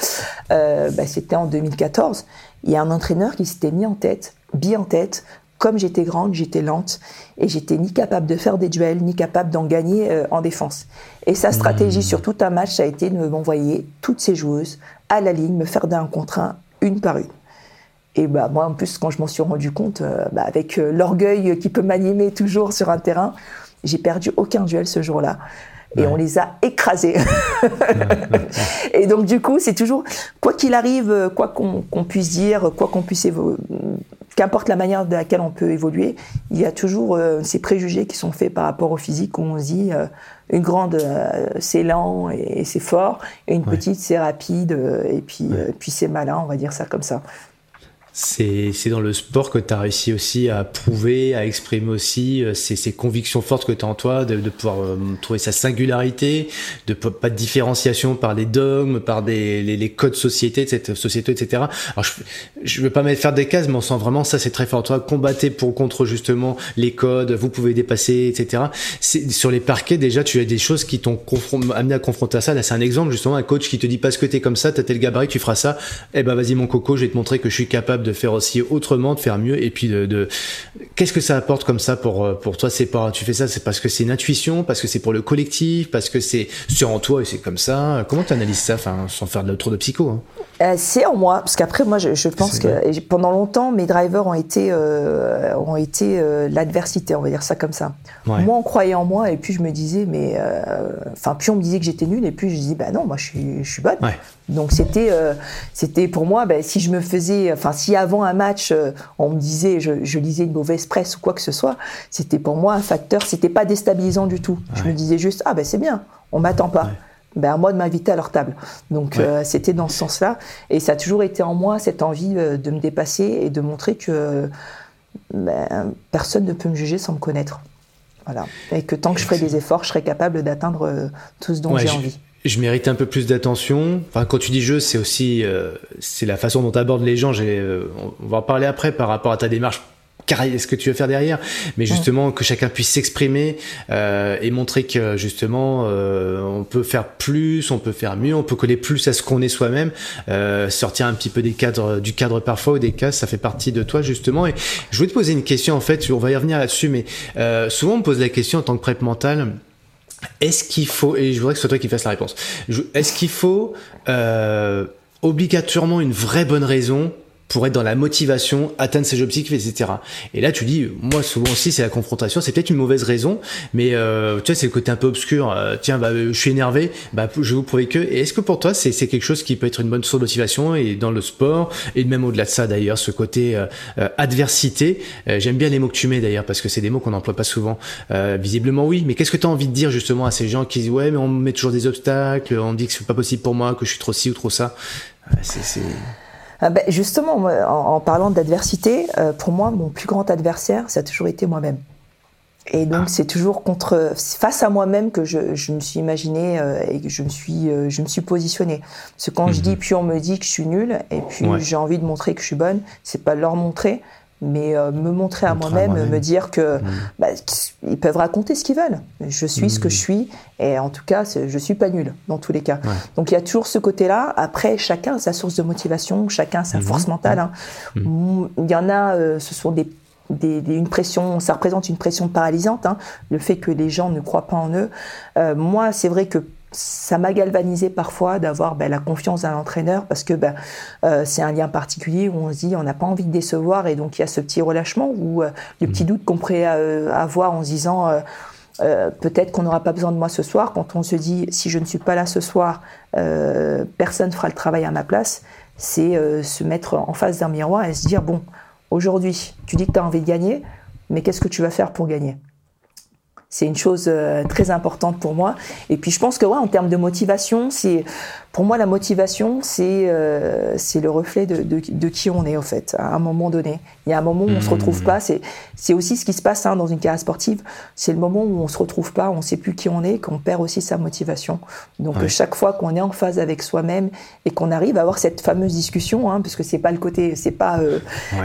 euh, bah, c'était en 2014. Il y a un entraîneur qui s'était mis en tête, bien en tête, comme j'étais grande, j'étais lente et j'étais ni capable de faire des duels, ni capable d'en gagner euh, en défense. Et sa stratégie mmh. sur tout un match, ça a été de m'envoyer toutes ces joueuses à la ligne, me faire d'un contre un, une par une. Et bah, moi, en plus, quand je m'en suis rendu compte, euh, bah, avec l'orgueil qui peut m'animer toujours sur un terrain, j'ai perdu aucun duel ce jour-là et on les a écrasés. et donc du coup, c'est toujours, quoi qu'il arrive, quoi qu'on puisse dire, quoi qu'on puisse évoluer, qu'importe la manière de laquelle on peut évoluer, il y a toujours euh, ces préjugés qui sont faits par rapport au physique où on se dit euh, une grande euh, c'est lent et, c'est fort et une petite c'est rapide et puis puis c'est malin, on va dire ça comme ça c'est dans le sport que tu as réussi aussi à prouver, à exprimer aussi euh, ces, ces convictions fortes que tu as en toi, de, de pouvoir euh, trouver sa singularité, de pas de différenciation par les dogmes, par des, les, les codes société, de cette société, etc. Alors je, je veux pas mettre faire des cases, mais on sent vraiment ça, c'est très fort en toi. Combattez pour contre justement les codes, vous pouvez dépasser, etc. Sur les parquets, déjà, tu as des choses qui t'ont amené à confronter à ça. Là, c'est un exemple justement, un coach qui te dit parce que t'es comme ça, t'as tel gabarit, tu feras ça. Eh ben vas-y mon coco, je vais te montrer que je suis capable de faire aussi autrement, de faire mieux. Et puis de, qu'est-ce que ça apporte comme ça pour euh, pour toi? C'est pas tu fais ça, c'est parce que c'est une intuition, parce que c'est pour le collectif, parce que c'est sur en toi et c'est comme ça. Comment tu analyses ça, enfin sans faire de trop de psycho hein? Euh, C'est en moi, parce qu'après moi je, je pense que pendant longtemps mes drivers ont été euh, ont été l'adversité, on va dire ça comme ça. Moi on croyait en moi et puis je me disais mais enfin puis on me disait que j'étais nulle et puis je dis bah non moi je suis je suis bonne. Donc c'était c'était pour moi ben, si je me faisais enfin si avant un match, euh, on me disait, je, lisais une mauvaise presse ou quoi que ce soit, c'était pour moi un facteur, c'était pas déstabilisant du tout. Je me disais juste, ah ben c'est bien, on m'attend pas. Ben, à moi de m'inviter à leur table. Donc euh, c'était dans ce sens-là. Et ça a toujours été en moi cette envie euh, de me dépasser et de montrer que ben, personne ne peut me juger sans me connaître. Voilà. Et que tant que je ferai des efforts, je serai capable d'atteindre tout ce dont j'ai envie je mérite un peu plus d'attention. Enfin, quand tu dis jeu, c'est aussi c'est la façon dont tu abordes les gens. on va en parler après par rapport à ta démarche ce que tu veux faire derrière, mais justement que chacun puisse s'exprimer euh, et montrer que justement euh, on peut faire plus, on peut faire mieux, on peut coller plus à ce qu'on est soi-même, euh, sortir un petit peu des cadres, du cadre parfois ou des cas, ça fait partie de toi justement. Et je voulais te poser une question en fait, on va y revenir là-dessus, mais souvent on me pose la question en tant que prep mental. Est-ce qu'il faut, et je voudrais que ce soit toi qui fasses la réponse, est-ce qu'il faut obligatoirement une vraie bonne raison pour être dans la motivation, atteindre ses objectifs, etc. Et là, tu dis, moi, souvent aussi, c'est la confrontation, c'est peut-être une mauvaise raison, mais euh, tu vois, c'est le côté un peu obscur. Euh, tiens, bah, je suis énervé, bah, je vais vous prouver que. Et est-ce que pour toi, c'est quelque chose qui peut être une bonne source de motivation et dans le sport et même au-delà de ça, d'ailleurs, ce côté euh, euh adversité. Euh, j'aime bien les mots que tu mets d'ailleurs parce que c'est des mots qu'on n'emploie pas souvent. visiblement, oui. Mais qu'est-ce que tu as envie de dire justement à ces gens qui disent, ouais, mais on me met toujours des obstacles, on dit que c'est pas possible pour moi, que je suis trop ci ou trop ça? c'est ah ben, justement, en, parlant d'adversité, euh, pour moi, mon plus grand adversaire, ça a toujours été moi-même. Et donc, ah. c'est toujours contre, face à moi-même que je, je, me suis imaginé euh, et que je me suis, euh, je me suis positionné. Parce que quand je dis, mhm. puis on me dit que je suis nulle, et puis j'ai envie de montrer que je suis bonne, c'est pas leur montrer, mais euh, me montrer à moi-même, me dire que mmh. bah, ils peuvent raconter ce qu'ils veulent. Je suis ce que mmh. je suis, et en tout cas, je suis pas nulle dans tous les cas. Donc il y a toujours ce côté-là. Après, chacun a sa source de motivation, chacun a sa mmh. force mentale. Hein. Il y en a, euh, ce sont des, des, une pression, ça représente une pression paralysante. Hein, le fait que les gens ne croient pas en eux. Euh, moi, c'est vrai que ça m'a galvanisé parfois d'avoir ben, la confiance d'un entraîneur parce que ben, euh, c'est un lien particulier où on se dit on n'a pas envie de décevoir et donc il y a ce petit relâchement ou euh, le petit mmh. doute qu'on pourrait euh, avoir en se disant peut-être qu'on n'aura pas besoin de moi ce soir quand on se dit si je ne suis pas là ce soir personne fera le travail à ma place c'est se mettre en face d'un miroir et se dire bon aujourd'hui tu dis que tu as envie de gagner mais qu'est-ce que tu vas faire pour gagner? C'est une chose euh, très importante pour moi. Et puis je pense que ouais, en termes de motivation, c'est pour moi la motivation, c'est euh, c'est le reflet de, de, de, qui on est au fait. À un moment donné, il y a un moment où on se retrouve pas. C'est c'est aussi ce qui se passe hein, dans une carrière sportive. C'est le moment où on se retrouve pas, on sait plus qui on est, qu'on perd aussi sa motivation. Donc chaque fois qu'on est en phase avec soi-même et qu'on arrive à avoir cette fameuse discussion, hein, parce que c'est pas le côté, c'est pas euh,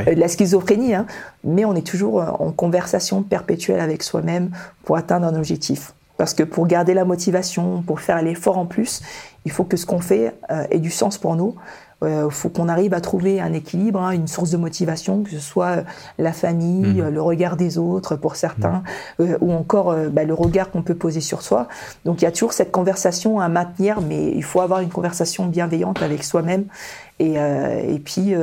de la schizophrénie, hein, mais on est toujours en conversation perpétuelle avec soi-même pour atteindre un objectif. Parce que pour garder la motivation, pour faire l'effort en plus, il faut que ce qu'on fait euh, ait du sens pour nous. Il euh, faut qu'on arrive à trouver un équilibre, hein, une source de motivation, que ce soit euh, la famille, mmh. le regard des autres pour certains, mmh. ou encore bah, le regard qu'on peut poser sur soi. Donc il y a toujours cette conversation à maintenir, mais il faut avoir une conversation bienveillante avec soi-même et, et puis,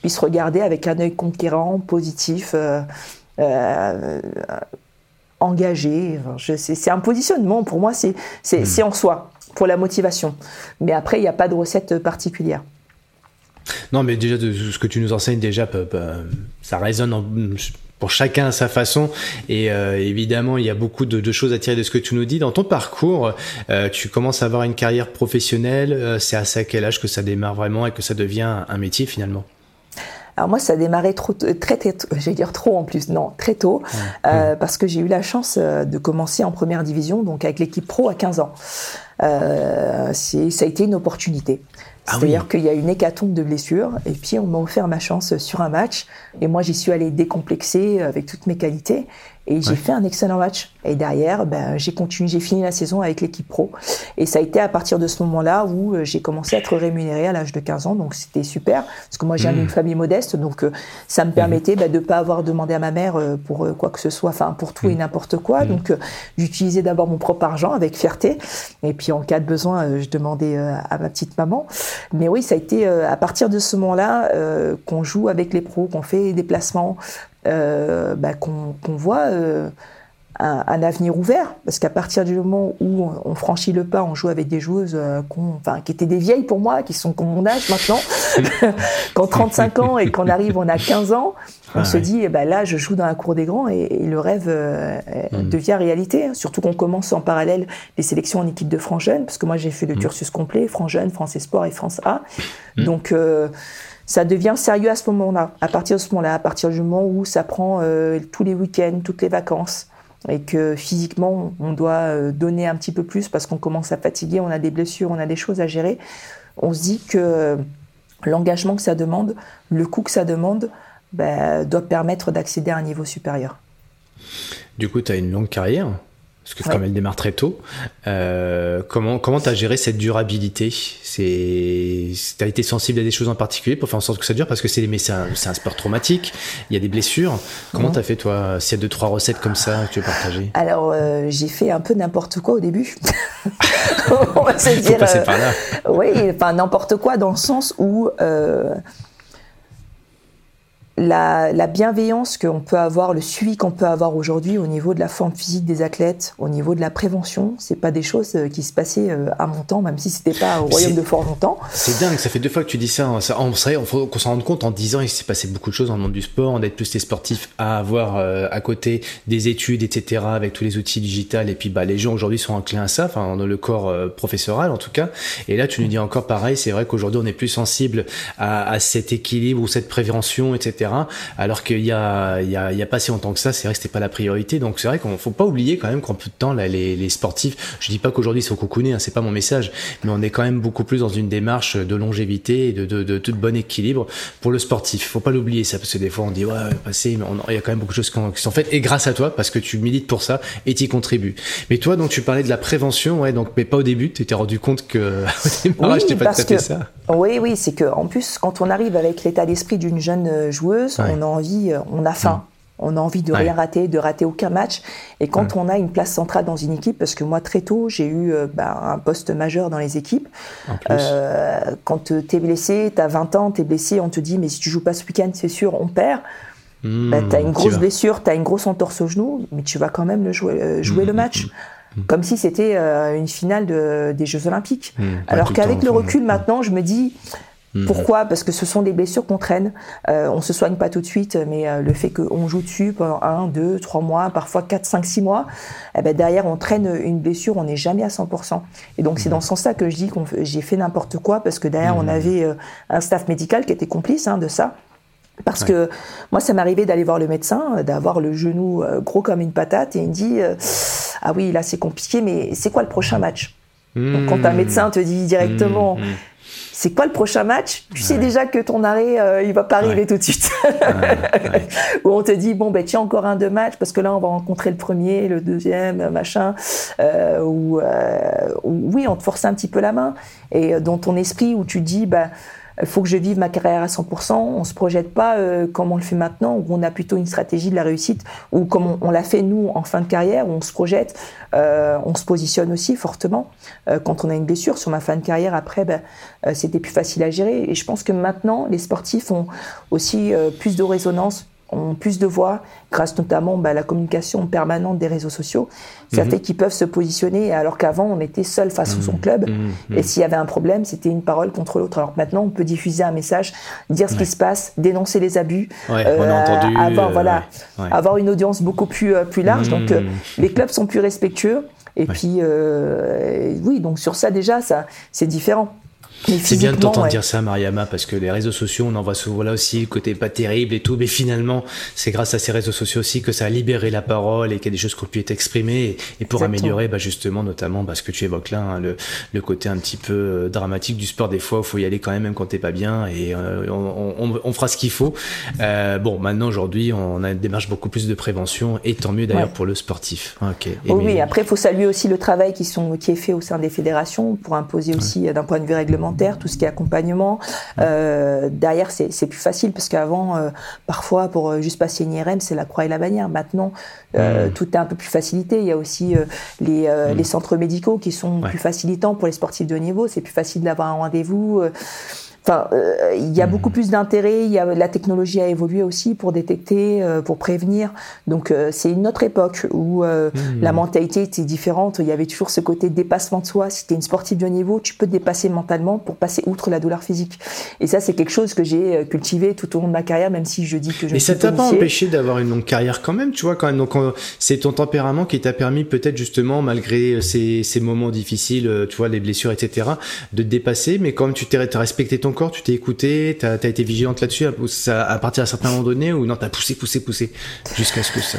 puis se regarder avec un œil conquérant, positif engagé. c'est un positionnement. Pour moi, c'est hmm. en soi, pour la motivation. Mais après, il n'y a pas de recette particulière. Non, mais déjà, de ce que tu nous enseignes, déjà, ça résonne pour chacun à sa façon. Et euh, évidemment, il y a beaucoup de, choses à tirer de ce que tu nous dis. Dans ton parcours, euh, tu commences à avoir une carrière professionnelle. Euh, c'est à quel âge que ça démarre vraiment et que ça devient un métier finalement alors moi, ça a démarré trop, très, très, j'allais dire trop en plus, non, très tôt, euh, parce que j'ai eu la chance euh, de commencer en première division, donc avec l'équipe pro à 15 ans. Euh, ça a été une opportunité. Ah C'est-à-dire qu'il y a une hécatombe de blessures, et puis on m'a offert ma chance sur un match, et moi j'y suis allé décomplexé avec toutes mes qualités, et j'ai fait un excellent match. Et derrière, ben, j'ai continué, j'ai fini la saison avec l'équipe pro. Et ça a été à partir de ce moment-là où euh, j'ai commencé à être rémunéré à l'âge de 15 ans. Donc c'était super, parce que moi j'ai une mmh. famille modeste, donc euh, ça me mmh. permettait ben, de ne pas avoir demandé à ma mère euh, pour quoi que ce soit, enfin pour tout et mmh. n'importe quoi. Donc j'utilisais d'abord mon propre argent avec fierté. Et puis en cas de besoin, je demandais à ma petite maman. Mais oui, ça a été à partir de ce moment-là qu'on joue avec les pros, qu'on fait des placements, euh, bah, qu'on voit euh, un, un, avenir ouvert, parce qu'à partir du moment où on franchit le pas, on joue avec des joueuses euh, enfin, qui étaient des vieilles pour moi, qui sont comme mon âge maintenant, [LAUGHS] qu'en 35 ans et qu'on arrive, on a 15 ans, on ah se dit, eh ben là, je joue dans la cour des grands et, le rêve mm. devient réalité. Surtout qu'on commence en parallèle les sélections en équipe de France Jeune, parce que moi j'ai fait le mm. cursus complet, France Jeune, France Espoir et France A. Mm. Donc ça devient sérieux à ce moment-là. À partir de ce moment-là, à partir du moment où ça prend euh, tous les week-ends, toutes les vacances, et que physiquement, on doit donner un petit peu plus parce qu'on commence à fatiguer, on a des blessures, on a des choses à gérer, on se dit que l'engagement que ça demande, le coût que ça demande, ben, doit permettre d'accéder à un niveau supérieur. Du coup, tu as une longue carrière parce que comme elle démarre très tôt, euh, comment comment t'as géré cette durabilité? C'est t'as été sensible à des choses en particulier pour faire en sorte que ça dure? Parce que c'est c'est un, un, sport traumatique, il y a des blessures. Comment tu t'as fait toi S'il y a deux trois recettes comme ça que tu veux partager? Alors euh, j'ai fait un peu n'importe quoi au début. [LAUGHS] On va se dire. passer par là. Euh, oui, enfin n'importe quoi dans le sens où euh, la, bienveillance qu'on peut avoir, le suivi qu'on peut avoir aujourd'hui au niveau de la forme physique des athlètes, au niveau de la prévention, c'est pas des choses euh, qui se passaient euh, à mon temps, même si c'était pas au royaume de fort longtemps. C'est dingue, ça fait deux fois que tu dis ça. ça on, on faut qu'on s'en rende compte en dix ans, il s'est passé beaucoup de choses dans le monde du sport, d'être plus les sportifs à avoir euh, à côté des études, etc., avec tous les outils digitaux. Et puis, bah, les gens aujourd'hui sont enclins à ça, enfin, dans le corps professoral en tout cas. Et là, tu nous dis encore pareil, c'est vrai qu'aujourd'hui, on est plus sensible à, à cet équilibre ou cette prévention, etc. Alors qu'il y a, il y, a, il y a pas si longtemps que ça, c'est vrai que c'était pas la priorité. Donc c'est vrai qu'on faut pas oublier quand même qu'en peu de temps, là, les, les sportifs, je dis pas qu'aujourd'hui ils sont cocoonés, hein, c'est pas mon message, mais on est quand même beaucoup plus dans une démarche de longévité et de, de, bon équilibre pour le sportif. Faut pas l'oublier ça, parce que des fois on dit ouais, passé, mais il y a quand même beaucoup de choses qui sont faites et grâce à toi parce que tu milites pour ça et tu y contribues. Mais toi, donc tu parlais de la prévention, ouais, donc mais pas au début, tu t'es rendu compte que [LAUGHS] au démarrage, oui, pas que, ça. Oui, oui, c'est que en plus quand on arrive avec l'état d'esprit d'une jeune euh, joueuse, on a envie, euh, on a faim. Mm. On a envie de rien rater, de rater aucun match. Et quand on a une place centrale dans une équipe, parce que moi très tôt j'ai eu euh, bah, un poste majeur dans les équipes. Euh, quand tu es blessé, tu as 20 ans, tu es blessé, on te dit mais si tu joues pas ce week-end, c'est sûr, on perd. Mm, bah, tu as une grosse blessure, tu as une grosse entorse au genou, mais tu vas quand même le jouer, jouer mm, le match. Comme si c'était une finale des Jeux Olympiques. Alors qu'avec le recul maintenant, je me dis, Mhm. Pourquoi? Parce que ce sont des blessures qu'on traîne. Euh, on se soigne pas tout de suite, mais euh, le fait qu'on joue dessus pendant un, deux, trois mois, parfois quatre, cinq, six mois, eh ben derrière on traîne une blessure, on n'est jamais à 100%. Et donc c'est mhm. dans ce sens-là que je dis que j'ai fait n'importe quoi parce que derrière on mhm. avait euh, un staff médical qui était complice hein, de ça. Parce que moi, ça m'arrivait d'aller voir le médecin, d'avoir le genou euh, gros comme une patate, et il me dit Ah oui, là c'est compliqué, mais c'est quoi le prochain match? Donc, quand un médecin te dit directement c'est quoi le prochain match? Tu sais déjà que ton arrêt, euh, il va pas arriver tout de suite. [LAUGHS] Ou on te dit, bon, ben, tiens, encore un, deux matchs, parce que là, on va rencontrer le premier, le deuxième, machin. Euh, ou, euh, oui, on te force un petit peu la main. Et dans ton esprit, où tu dis, bah, il faut que je vive ma carrière à 100%. On se projette pas euh, comme on le fait maintenant, où on a plutôt une stratégie de la réussite, ou comme on, l'a fait nous en fin de carrière, où on se projette, euh, on se positionne aussi fortement. Euh, quand on a une blessure sur ma fin de carrière, après, ben, c'était plus facile à gérer. Et je pense que maintenant, les sportifs ont aussi plus de résonance ont plus de voix, grâce notamment bah, à la communication permanente des réseaux sociaux. Ça mhm. fait qu'ils peuvent se positionner, alors qu'avant, on était seul face à son mhm. club. Mhm. Et s'il y avait un problème, c'était une parole contre l'autre. Alors maintenant, on peut diffuser un message, dire ce qui se passe, dénoncer les abus, euh, avoir, euh, voilà, avoir une audience beaucoup plus, euh, plus large. Donc, les clubs sont plus respectueux. Et puis, oui, donc sur ça, déjà, ça, c'est différent. C'est bien de t'entendre dire ça, Mariama, parce que les réseaux sociaux, on en voit souvent là aussi le côté pas terrible et tout, mais finalement, c'est grâce à ces réseaux sociaux aussi que ça a libéré la parole et qu'il y a des choses qui ont pu être exprimées et, pour améliorer, bah, justement, notamment, bah, ce que tu évoques là, hein, le, le, côté un petit peu euh, dramatique du sport, des fois, il faut y aller quand même, même quand t'es pas bien et euh, on, on, on, fera ce qu'il faut. Euh, bon, maintenant, aujourd'hui, on a une démarche beaucoup plus de prévention et tant mieux d'ailleurs pour le sportif. Ok. oui, après, il faut saluer aussi le travail qui, sont, qui est fait au sein des fédérations pour imposer aussi, d'un point de vue réglementaire, tout ce qui est accompagnement. Euh, derrière, c'est plus facile parce qu'avant, euh, parfois, pour euh, juste passer une IRM, c'est la croix et la bannière. Maintenant, tout est un peu plus facilité. Il y a aussi les, mm. les, centres médicaux qui sont plus facilitants pour les sportifs de haut niveau. C'est plus facile d'avoir un rendez-vous. Enfin, euh, il y a hmm. beaucoup plus d'intérêt. Il y a la technologie a évolué aussi pour détecter, euh, pour prévenir. Donc euh, c'est une autre époque où hmm. la mentalité était différente. Il y avait toujours ce côté dépassement de soi. Si tu es une sportive de haut niveau, tu peux te dépasser mentalement pour passer outre la douleur physique. Et ça, c'est quelque chose que j'ai cultivé tout au long de ma carrière, même si je dis que je. Mais ça t'a pas empêché d'avoir une longue carrière quand même, tu vois quand même. Donc c'est ton tempérament qui t'a permis peut-être justement, malgré ces, ces moments difficiles, tu vois, les blessures, etc., de te dépasser. Mais comme tu t'es respecté ton encore Tu t'es écouté T'as as été vigilante là-dessus à, partir d'un certain moment donné ou non T'as poussé, poussé, poussé jusqu'à ce que ça.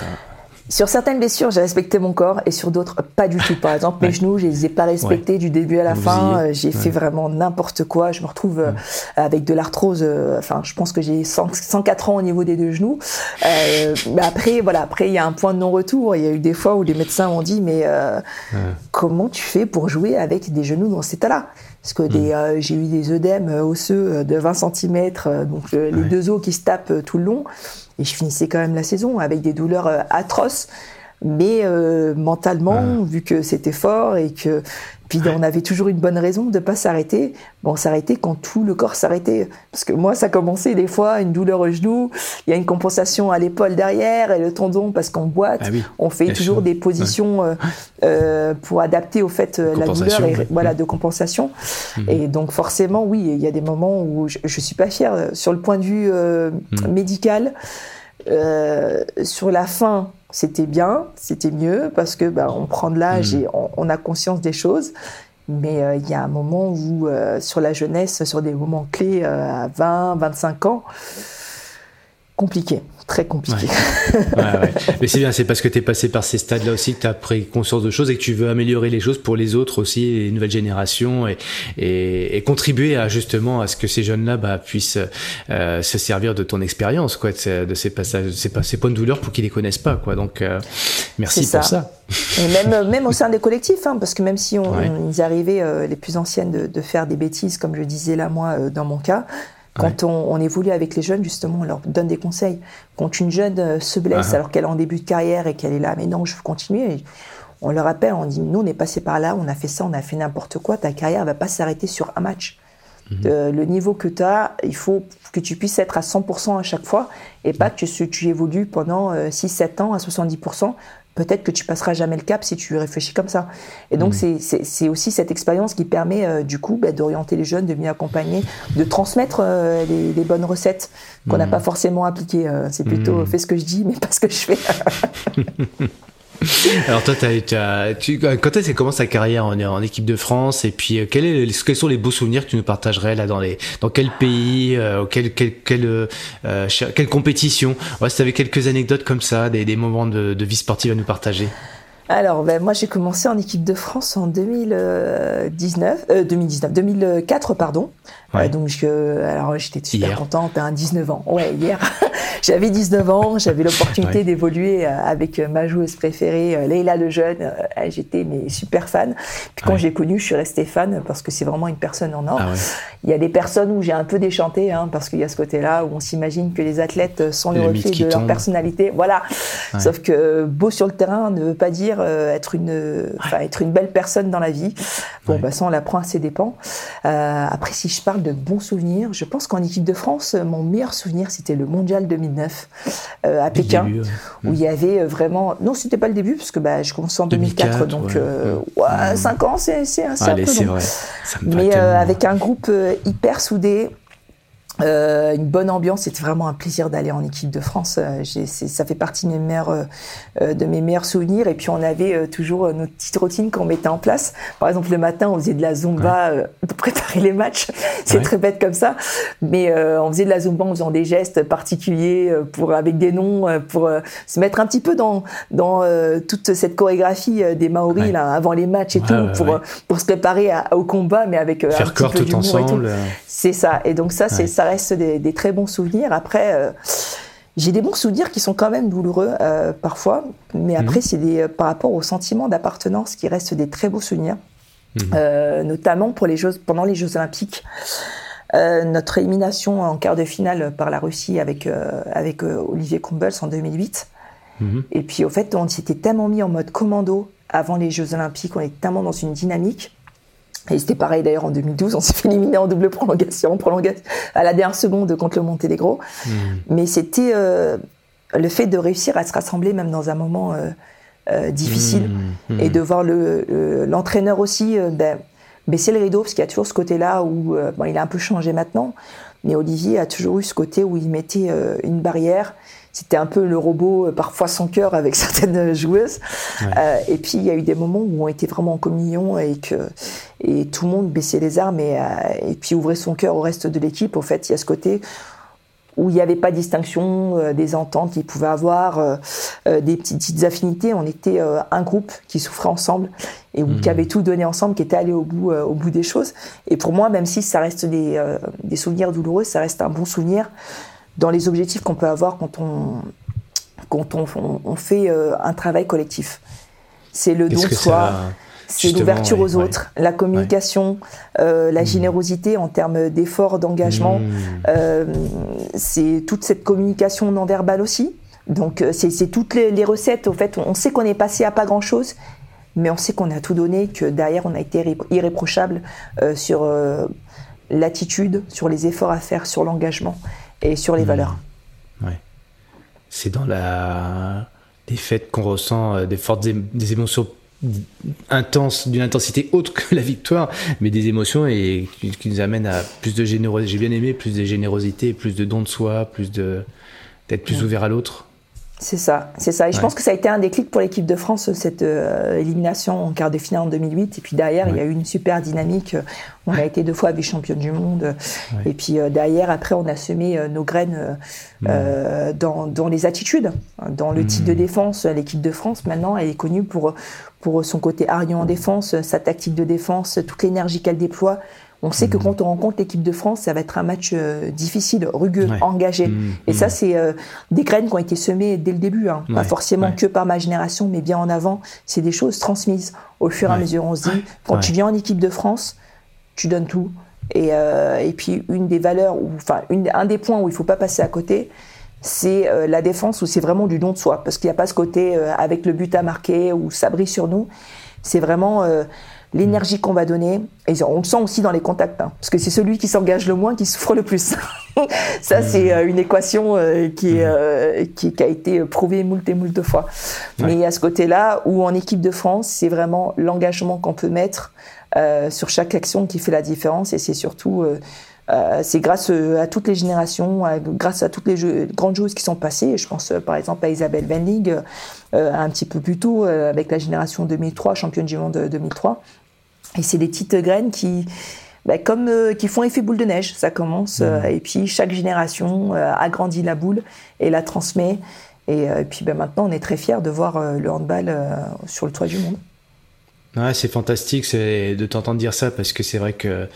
Sur certaines blessures, j'ai respecté mon corps et sur d'autres, pas du tout. Par exemple, mes genoux, je les ai pas respectés du début à la fin. Euh, j'ai fait vraiment n'importe quoi. Je me retrouve euh, avec de l'arthrose. Euh, enfin, je pense que j'ai 104 ans au niveau des deux genoux. mais après, voilà, après, il y a un point de non-retour. Il y a eu des fois où les médecins m'ont dit, mais comment tu fais pour jouer avec des genoux dans cet état-là? Parce que mm. j'ai eu des œdèmes osseux de 20 cm, donc les deux os qui se tapent tout le long. Et je finissais quand même la saison avec des douleurs euh, atroces. Mais euh, mentalement, vu que c'était fort et que puis on avait toujours une bonne raison de pas s'arrêter. Bon, s'arrêter quand tout le corps s'arrêtait. Parce que moi, ça commençait des fois une douleur au genou, il y a une compensation à l'épaule derrière et le tendon parce qu'on boite. Ah on fait toujours des positions euh, euh, pour adapter au fait euh, la douleur et voilà de compensation. Mhm. Et donc forcément, oui, il y a des moments où je, je suis pas fière sur le point de vue mhm. médical. sur la fin, c'était bien, c'était mieux parce que ben, on prend de l'âge mm. et on, a conscience des choses. Mais euh, il y a un moment où, euh, sur la jeunesse, sur des moments clés euh, à 20, 25 ans, compliqué très compliqué. [LAUGHS] Mais c'est bien, c'est parce que tu es passé par ces stades-là aussi que tu as pris conscience de choses et que tu veux améliorer les choses pour les autres aussi, les nouvelles générations, et, et, contribuer à justement à ce que ces jeunes-là bah, puissent euh, se servir de ton expérience, quoi, de, ces passages, de ces, ces, points de douleur pour qu'ils les connaissent pas, quoi. Donc, euh, merci pour ça. Et même, [LAUGHS] même au sein des collectifs, hein, parce que même si on, ils arrivaient, euh, les plus anciennes, de, de, faire des bêtises, comme je disais là, moi, dans mon cas, quand on, évolue avec les jeunes, justement, on leur donne des conseils. Quand une jeune euh, se blesse uh-huh. alors qu'elle est en début de carrière et qu'elle est là, mais non, je veux continuer, on leur rappelle, on dit, nous, on est passé par là, on a fait ça, on a fait n'importe quoi, ta carrière va pas s'arrêter sur un match. Mm-hmm. le niveau que tu as, il faut que tu puisses être à 100% à chaque fois et pas que tu, tu évolues pendant 6-7 euh, ans à 70% peut-être que tu passeras jamais le cap si tu réfléchis comme ça. Et donc, mmh. c'est aussi cette expérience qui permet, euh, du coup, bah, d'orienter les jeunes, de mieux accompagner, de transmettre euh, les, bonnes recettes qu'on n'a mmh. pas forcément appliquées. Euh, c'est plutôt mmh. fais ce que je dis, mais pas ce que je fais. [LAUGHS] [LAUGHS] Alors toi, tu, quand est-ce que commence ta carrière en, équipe de France et puis euh, quels sont les beaux souvenirs que tu nous partagerais là dans dans quel pays, euh, quelle quelle quelle, euh, quelle compétition? Ouais, Si tu avais quelques anecdotes comme ça, des, moments de, vie sportive à nous partager. Alors, ben, moi, j'ai commencé en équipe de France en 2019, euh, 2019, 2004, pardon. Euh, donc, alors, j'étais super contente, hein, 19 ans. Ouais, hier, [LAUGHS] j'avais 19 ans, j'avais l'opportunité d'évoluer euh, avec ma joueuse préférée, euh, Leila Lejeune. J'étais mais super fan. Puis quand j'ai connu, je suis restée fan parce que c'est vraiment une personne en or. Ah Il y a des personnes où j'ai un peu déchanté, hein, parce qu'il y a ce côté-là où on s'imagine que les athlètes sont le, reflet de leur personnalité. Voilà. Sauf que beau sur le terrain ne veut pas dire être une, être une belle personne dans la vie. Bon, bah, ça, on l'apprend à ses dépens. après, si je parle de bons souvenirs. Je pense qu'en équipe de France, mon meilleur souvenir, c'était le Mondial 2009 euh, à Pékin, où il y avait euh, vraiment. Non, c'était pas le début, parce que bah, je commençais en 2004, donc ouais. Euh, ouais, 5 ans, c'est un peu long. Vrai. Mais avec un groupe hyper soudé, euh, une bonne ambiance, c'était vraiment un plaisir d'aller en équipe de France. Euh, ça fait partie de mes meilleurs, euh, de mes meilleurs souvenirs. Et puis on avait toujours notre petite routine qu'on mettait en place. Par exemple, le matin, on faisait de la zumba [LAUGHS] pour préparer les matchs. C'est très bête comme ça, mais on faisait de la zumba en faisant des gestes particuliers pour avec des noms pour se mettre un petit peu dans dans toute cette chorégraphie des Maoris là avant les matchs et tout pour pour se préparer au combat, mais avec faire un corps peu tout ensemble. C'est ça. Et donc ça, c'est ça reste des, très bons souvenirs. Après, euh, j'ai des bons souvenirs qui sont quand même douloureux euh, parfois, mais après, mhm. c'est euh, par rapport au sentiment d'appartenance qui restent des très beaux souvenirs, mhm. notamment pour les jeux, pendant les Jeux Olympiques. notre élimination en quart de finale par la Russie avec, avec Olivier Combels en 2008. Mhm. Et puis, au fait, on s'était tellement mis en mode commando avant les Jeux Olympiques, on était tellement dans une dynamique et c'était pareil d'ailleurs en 2012, on s'est fait éliminer en double prolongation, prolongation à la dernière seconde contre le Monténégro. Hmm. Mais c'était euh, le fait de réussir à se rassembler même dans un moment euh, euh, difficile hmm. Hmm. et de voir l'entraîneur aussi ben, baisser le rideau parce qu'il y a toujours ce côté-là où bon, il a un peu changé maintenant, mais Olivier a toujours eu ce côté où il mettait une barrière c'était un peu le robot, euh, parfois sans cœur avec [LAUGHS] certaines joueuses. Euh, et puis il y a eu des moments où on était vraiment en communion et que et tout le monde baissait les armes et, euh, et puis ouvrait son cœur au reste de l'équipe. Au fait, il y a ce côté où il n'y avait pas de distinction euh, des ententes qu'ils pouvaient avoir, euh, euh, des petites, affinités. On était un groupe qui souffrait ensemble et qui mmh. avait tout donné ensemble, qui était allé au bout, au bout des choses. Et pour moi, même si ça reste des, des souvenirs douloureux, ça reste un bon souvenir dans les objectifs qu'on peut avoir quand on, quand on, on, fait un travail collectif. C'est le don de soi c'est l'ouverture aux autres, la communication, euh, la mmh. générosité en termes d'efforts, d'engagement. Mmh. Euh, c'est toute cette communication non verbale aussi. Donc euh, c'est toutes les, recettes. Au fait, on sait qu'on est passé à pas grand chose, mais on sait qu'on a tout donné, que derrière on a été irréprochable sur l'attitude, sur les efforts à faire, sur l'engagement et sur les mmh. valeurs. Ouais. C'est dans la des fêtes qu'on ressent des fortes des émotions intense, d'une intensité autre que la victoire, mais des émotions et qui, nous amènent à plus de générosité. J'ai bien aimé plus de générosité, plus de don de soi, plus de d'être plus ouvert à l'autre. C'est ça, c'est ça. Et je pense que ça a été un déclic pour l'équipe de France, cette euh, élimination en quart de finale en 2008. Et puis derrière, il y a eu une super dynamique. On a été deux fois vice-championne du monde. Et puis euh, derrière, après, on a semé euh, nos graines dans, dans, les attitudes, dans le type de défense. L'équipe de France, maintenant, elle est connue pour, pour son côté arion en défense, sa tactique de défense, toute l'énergie qu'elle déploie. On sait que mmh. quand on rencontre l'équipe de France, ça va être un match euh, difficile, rugueux, engagé. Mmh. Et ça, mmh. c'est euh, des graines qui ont été semées dès le début. Hein. Pas forcément que par ma génération, mais bien en avant. C'est des choses transmises au fur et à mesure. On se dit, quand tu viens en équipe de France, tu donnes tout. Et, euh, et puis, une des valeurs, enfin, un des points où il faut pas passer à côté, c'est la défense où c'est vraiment du don de soi. Parce qu'il n'y a pas ce côté avec le but à marquer ou ça brille sur nous. C'est vraiment l'énergie qu'on va donner. Et on le sent aussi dans les contacts, hein, parce que c'est celui qui s'engage le moins qui souffre le plus. [LAUGHS] Ça, mmh. c'est euh, une équation euh, qui, est, mmh. euh, qui, a été prouvée moult et moult fois. Mais il y a ce côté-là où en équipe de France, c'est vraiment l'engagement qu'on peut mettre sur chaque action qui fait la différence. Et c'est surtout... c'est grâce à toutes les générations, grâce à toutes les grandes joueuses qui sont passées. Je pense par exemple à Isabelle Venlig, un petit peu plus tôt, avec la génération 2003, championne du monde 2003. Et c'est des petites graines qui, bah, comme euh, qui font effet boule de neige. Ça commence mmh. euh, et puis chaque génération euh, agrandit la boule et la transmet. Et, puis bah, maintenant, on est très fiers de voir le handball sur le toit du monde. Ouais, c'est fantastique de t'entendre dire ça parce que c'est vrai que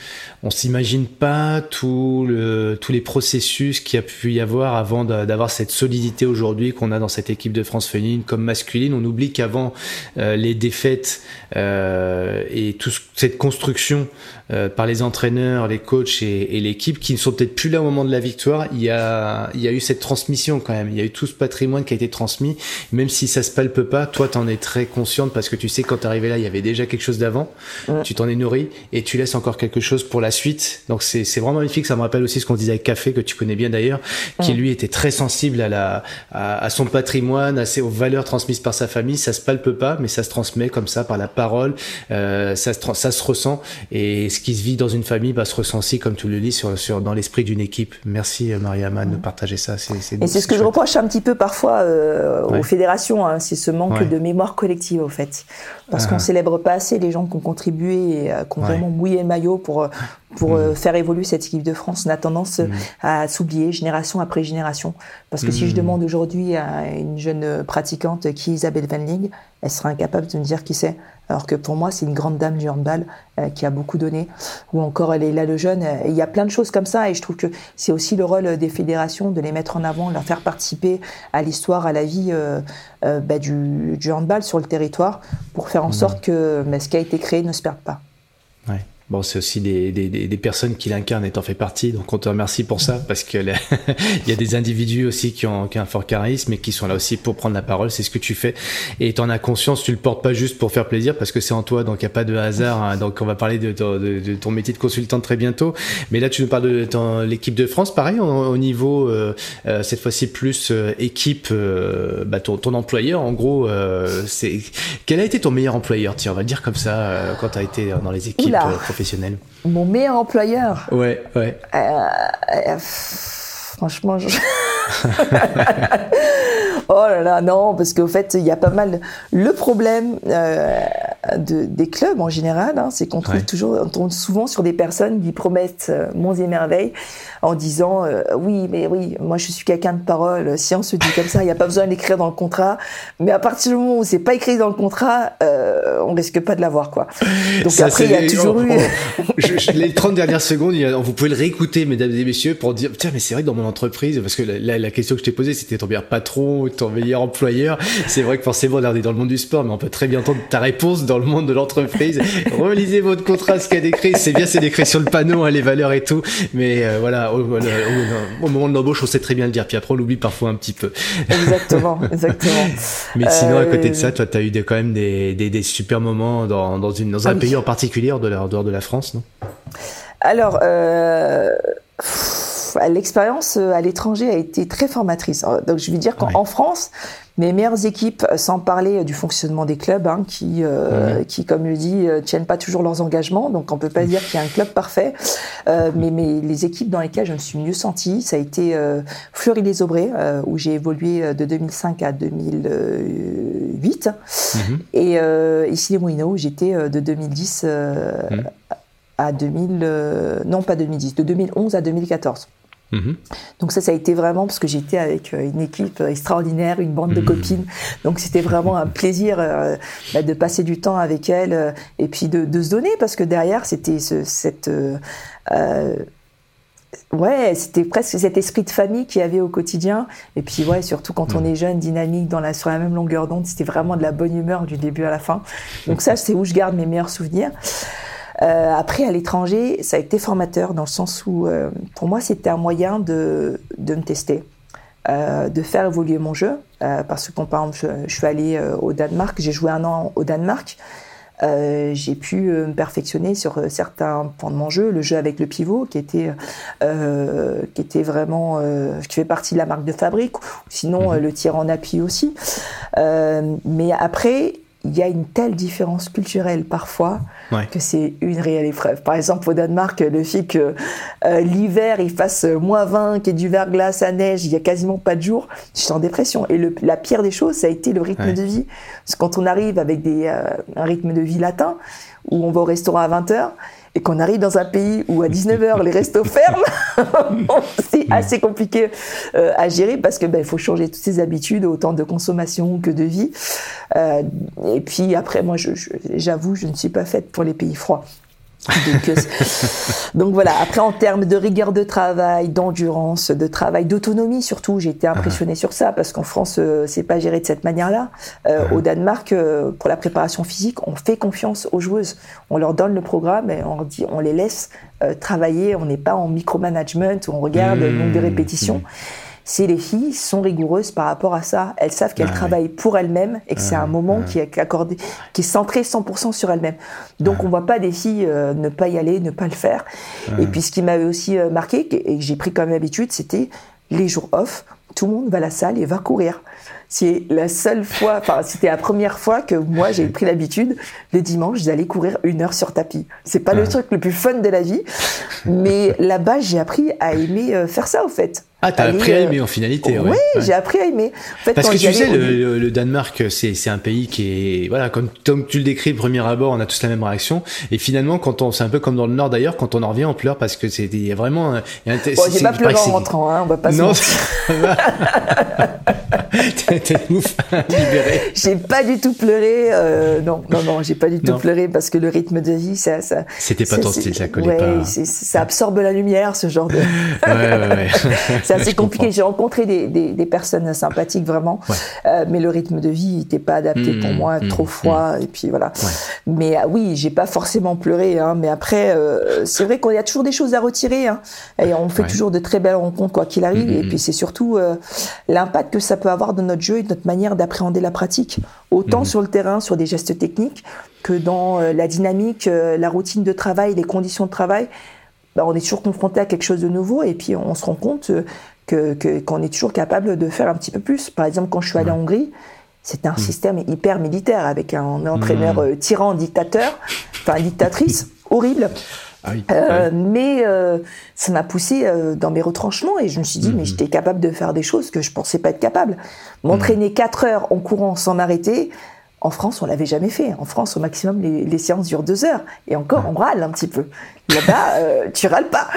on s'imagine pas tout le, tous les processus qu'il y a pu y avoir avant d'avoir cette solidité aujourd'hui qu'on a dans cette équipe de France féminine comme masculine. On oublie qu'avant euh, les défaites euh, et toute cette construction euh, par les entraîneurs, les coachs et, et l'équipe qui ne sont peut-être plus là au moment de la victoire, il y a il y a eu cette transmission quand même. Il y a eu tout ce patrimoine qui a été transmis, même si ça se palpe pas. Toi, t'en es très consciente parce que tu sais quand t'es là, il y avait déjà quelque chose d'avant, tu t'en es nourri et tu laisses encore quelque chose pour la suite. Donc c'est vraiment magnifique. Ça me rappelle aussi ce qu'on disait avec Café, que tu connais bien d'ailleurs, qui lui était très sensible à, la, à, son patrimoine, à ses, aux valeurs transmises par sa famille. Ça se palpe pas, mais ça se transmet comme ça par la parole. Euh, ça, se, ça se ressent. Et ce qui se vit dans une famille bah, se ressent aussi, comme tu le dis, sur, sur, dans l'esprit d'une équipe. Merci euh, Mariama de partager ça. C'est, et c'est ce que je reproche un petit peu parfois euh, aux fédérations, hein. c'est ce manque de mémoire collective au fait. Parce qu'on ah. célèbre pas assez les gens qui ont contribué et euh, qui ont vraiment mouillé le maillot pour, euh, mm. faire évoluer cette équipe de France. On a tendance mm. à s'oublier génération après génération. Parce que si je mm. demande aujourd'hui à une jeune pratiquante qui est Isabelle Van Ling, elle sera incapable de me dire qui c'est. Alors que pour moi, c'est une grande dame du handball euh, qui a beaucoup donné. Ou encore, elle est là le jeune. il y a plein de choses comme ça. Et je trouve que c'est aussi le rôle des fédérations de les mettre en avant, de leur faire participer à l'histoire, à la vie euh, euh, bah, du, du, handball sur le territoire pour faire en sorte que bah, ce qui a été créé ne se perde pas. Bon, c'est aussi des, des, des, personnes qui l'incarnent et en fait partie, donc on te remercie pour ça, parce qu'il [LAUGHS] y a des individus aussi qui ont, qui ont, un fort charisme et qui sont là aussi pour prendre la parole, c'est ce que tu fais, et tu en as conscience, tu le portes pas juste pour faire plaisir, parce que c'est en toi, donc il n'y a pas de hasard, hein. donc on va parler de, de, ton métier de consultant très bientôt, mais là tu nous parles de l'équipe de France, pareil, au, niveau, euh, euh, cette fois-ci plus euh, équipe, bah, ton, ton, employeur, en gros, c'est quel a été ton meilleur employeur, tiens, on va le dire comme ça, quand tu as été dans les équipes mon meilleur employeur Ouais, ouais. Euh, euh, franchement, [LAUGHS] Oh là là, non, parce qu'au fait, il y a pas mal. Le problème euh, de, des clubs en général, hein, c'est qu'on trouve toujours, on tombe souvent sur des personnes qui promettent euh, monts et merveilles en disant euh, oui, mais oui, moi je suis quelqu'un de parole. Si on se dit comme ça, il n'y a pas besoin d'écrire dans le contrat. Mais à partir du moment où c'est pas écrit dans le contrat, euh, on risque pas de l'avoir, quoi. Donc après, il y a toujours eu. les 30 dernières secondes, vous pouvez le réécouter, mesdames et messieurs, pour dire tiens, mais c'est vrai que dans mon entreprise, parce que la, la question que je t'ai posée, c'était ton meilleur patron, ton meilleur employeur. C'est vrai que forcément, on est dans le monde du sport, mais on peut très bien entendre ta réponse dans le monde de l'entreprise. Relisez votre contrat, ce qu'il y a décrit. C'est bien, c'est décrit sur le panneau, hein, les valeurs et tout. Mais euh, voilà, au, moment de l'embauche, on sait très bien le dire. Puis après, on l'oublie parfois un petit peu. Exactement, [LAUGHS] exactement. Mais sinon, à côté de ça, toi, tu as eu des, quand même des, des, des, super moments dans, dans, une, dans un ah pays en particulier, la, dehors de la France, non? Alors, euh, l'expérience à l'étranger a été très formatrice. Donc, je veux dire qu'en France, mes meilleures équipes, euh, sans parler euh, du fonctionnement des clubs, hein, qui, euh, qui, comme je le dis, tiennent pas toujours leurs engagements. Donc, on peut pas dire qu'il y a un club parfait. mais, mais, les équipes dans lesquelles je me suis mieux sentie, ça a été Fleury-les-Aubrais, où j'ai évolué de 2005 à 2008. Mhm. Et ici les Moulineaux, où j'étais de 2010 mhm. à 2000, non pas 2010, de 2011 à 2014. Mhm. Donc ça, ça a été vraiment parce que j'étais avec euh, une équipe extraordinaire, une bande de mhm. copines. Donc c'était vraiment un plaisir euh, bah, de passer du temps avec elles euh, et puis de, de, se donner parce que derrière c'était ce, cette ouais, c'était presque cet esprit de famille qu'il y avait au quotidien. Et puis ouais, surtout quand on mhm. est jeune, dynamique, dans la, sur la même longueur d'onde, c'était vraiment de la bonne humeur du début à la fin. Donc ça, c'est où je garde mes meilleurs souvenirs. Euh, après, à l'étranger, ça a été formateur dans le sens où, euh, pour moi, c'était un moyen de, de me tester, euh, de faire évoluer mon jeu. Parce que, par exemple, je, suis allée au Danemark, j'ai joué un an au Danemark. j'ai pu me perfectionner sur certains points de mon jeu, le jeu avec le pivot qui était qui était vraiment qui fait partie de la marque de fabrique, sinon mhm. le tir en appui aussi. mais après, il y a une telle différence culturelle parfois que c'est une réelle épreuve. Par exemple, au Danemark, le fait que euh, l'hiver il fasse moins 20, qu'il y ait du verglas, à neige, il y a quasiment pas de jour, je suis en dépression. Et le, la pire des choses, ça a été le rythme de vie. Parce que quand on arrive avec des, euh, un rythme de vie latin, où on va au restaurant à 20 h et qu'on arrive dans un pays où à 19h les restos [LAUGHS] ferment, [LAUGHS] c'est assez compliqué euh, à gérer parce que ben, faut changer toutes ses habitudes, autant de consommation que de vie. Euh, et puis après, moi, j'avoue, je, je, ne suis pas faite pour les pays froids. Donc, euh, donc, voilà. Après, en termes de rigueur de travail, d'endurance, de travail, d'autonomie surtout, j'ai été impressionnée sur ça parce qu'en France, euh, c'est pas géré de cette manière-là. Euh, au Danemark, pour la préparation physique, on fait confiance aux joueuses. On leur donne le programme et on, dit, on les laisse travailler. On n'est pas en micromanagement où on regarde le nombre de mmh. répétitions. Mmh si les filles sont rigoureuses par rapport à ça, elles savent qu'elles travaillent pour elles-mêmes et que c'est un moment qui est accordé, qui est centré 100% sur elles-mêmes. Donc on voit pas des filles euh, ne pas y aller, ne pas le faire. Et puis ce qui m'avait aussi euh, marqué et que j'ai pris comme habitude, c'était les jours off, tout le monde va à la salle et va courir. C'est la seule fois, [LAUGHS] enfin, c'était la première fois que moi j'ai pris l'habitude le dimanche d'aller courir une heure sur tapis. C'est pas le truc le plus fun de la vie, mais là-bas j'ai appris à aimer euh, faire ça au fait. Ah, t'as appris à aimer en finalité. Oui, j'ai appris à aimer. En fait, Parce que tu sais, le, Danemark, c'est un pays qui est, voilà, comme, comme tu le décris, premier abord, on a tous la même réaction. Et finalement, quand on, c'est un peu comme dans le Nord d'ailleurs, quand on en revient, on pleure parce que c'est, il y a vraiment. bon, j'ai pas pleuré en rentrant, hein, on va pas non. [LAUGHS] J'ai pas du tout pleuré. Euh, non, non, non, j'ai pas du tout pleuré parce que le rythme de vie, ça, ça. C'était pas ton style, ça collait ouais, pas. Ça absorbe la lumière, ce genre de. [LAUGHS] ouais, [LAUGHS] c'est assez compliqué. J'ai rencontré des, des, des, personnes sympathiques vraiment, euh, mais le rythme de vie n'était pas adapté pour mmh, moi, mmh, trop mmh. froid et puis voilà. Mais ah, oui, j'ai pas forcément pleuré, hein, mais après, euh, c'est vrai qu'il y a toujours des choses à retirer. Hein, et on fait toujours de très belles rencontres quoi qu'il arrive. Et puis c'est surtout l'impact que ça peut avoir dans notre jeu et notre manière d'appréhender la pratique, autant sur le terrain, sur des gestes techniques, que dans la dynamique, la routine de travail, les conditions de travail. Bah, on est toujours confronté à quelque chose de nouveau et puis on se rend compte que qu'on est toujours capable de faire un petit peu plus. Par exemple, quand je suis allé en Hongrie, c'était un mm. système hyper militaire avec un entraîneur euh, tyran, dictateur, enfin dictatrice, [LAUGHS] horrible. Ah euh, mais euh, ça m'a poussé euh, dans mes retranchements et je me suis dit, mais mhm. j'étais capable de faire des choses que je pensais pas être capable. M'entraîner 4 heures en courant sans m'arrêter, en France, on l'avait jamais fait. En France, au maximum, les, séances durent deux heures. Et encore, on râle un petit peu. Là-bas, [LAUGHS] euh, tu râles pas.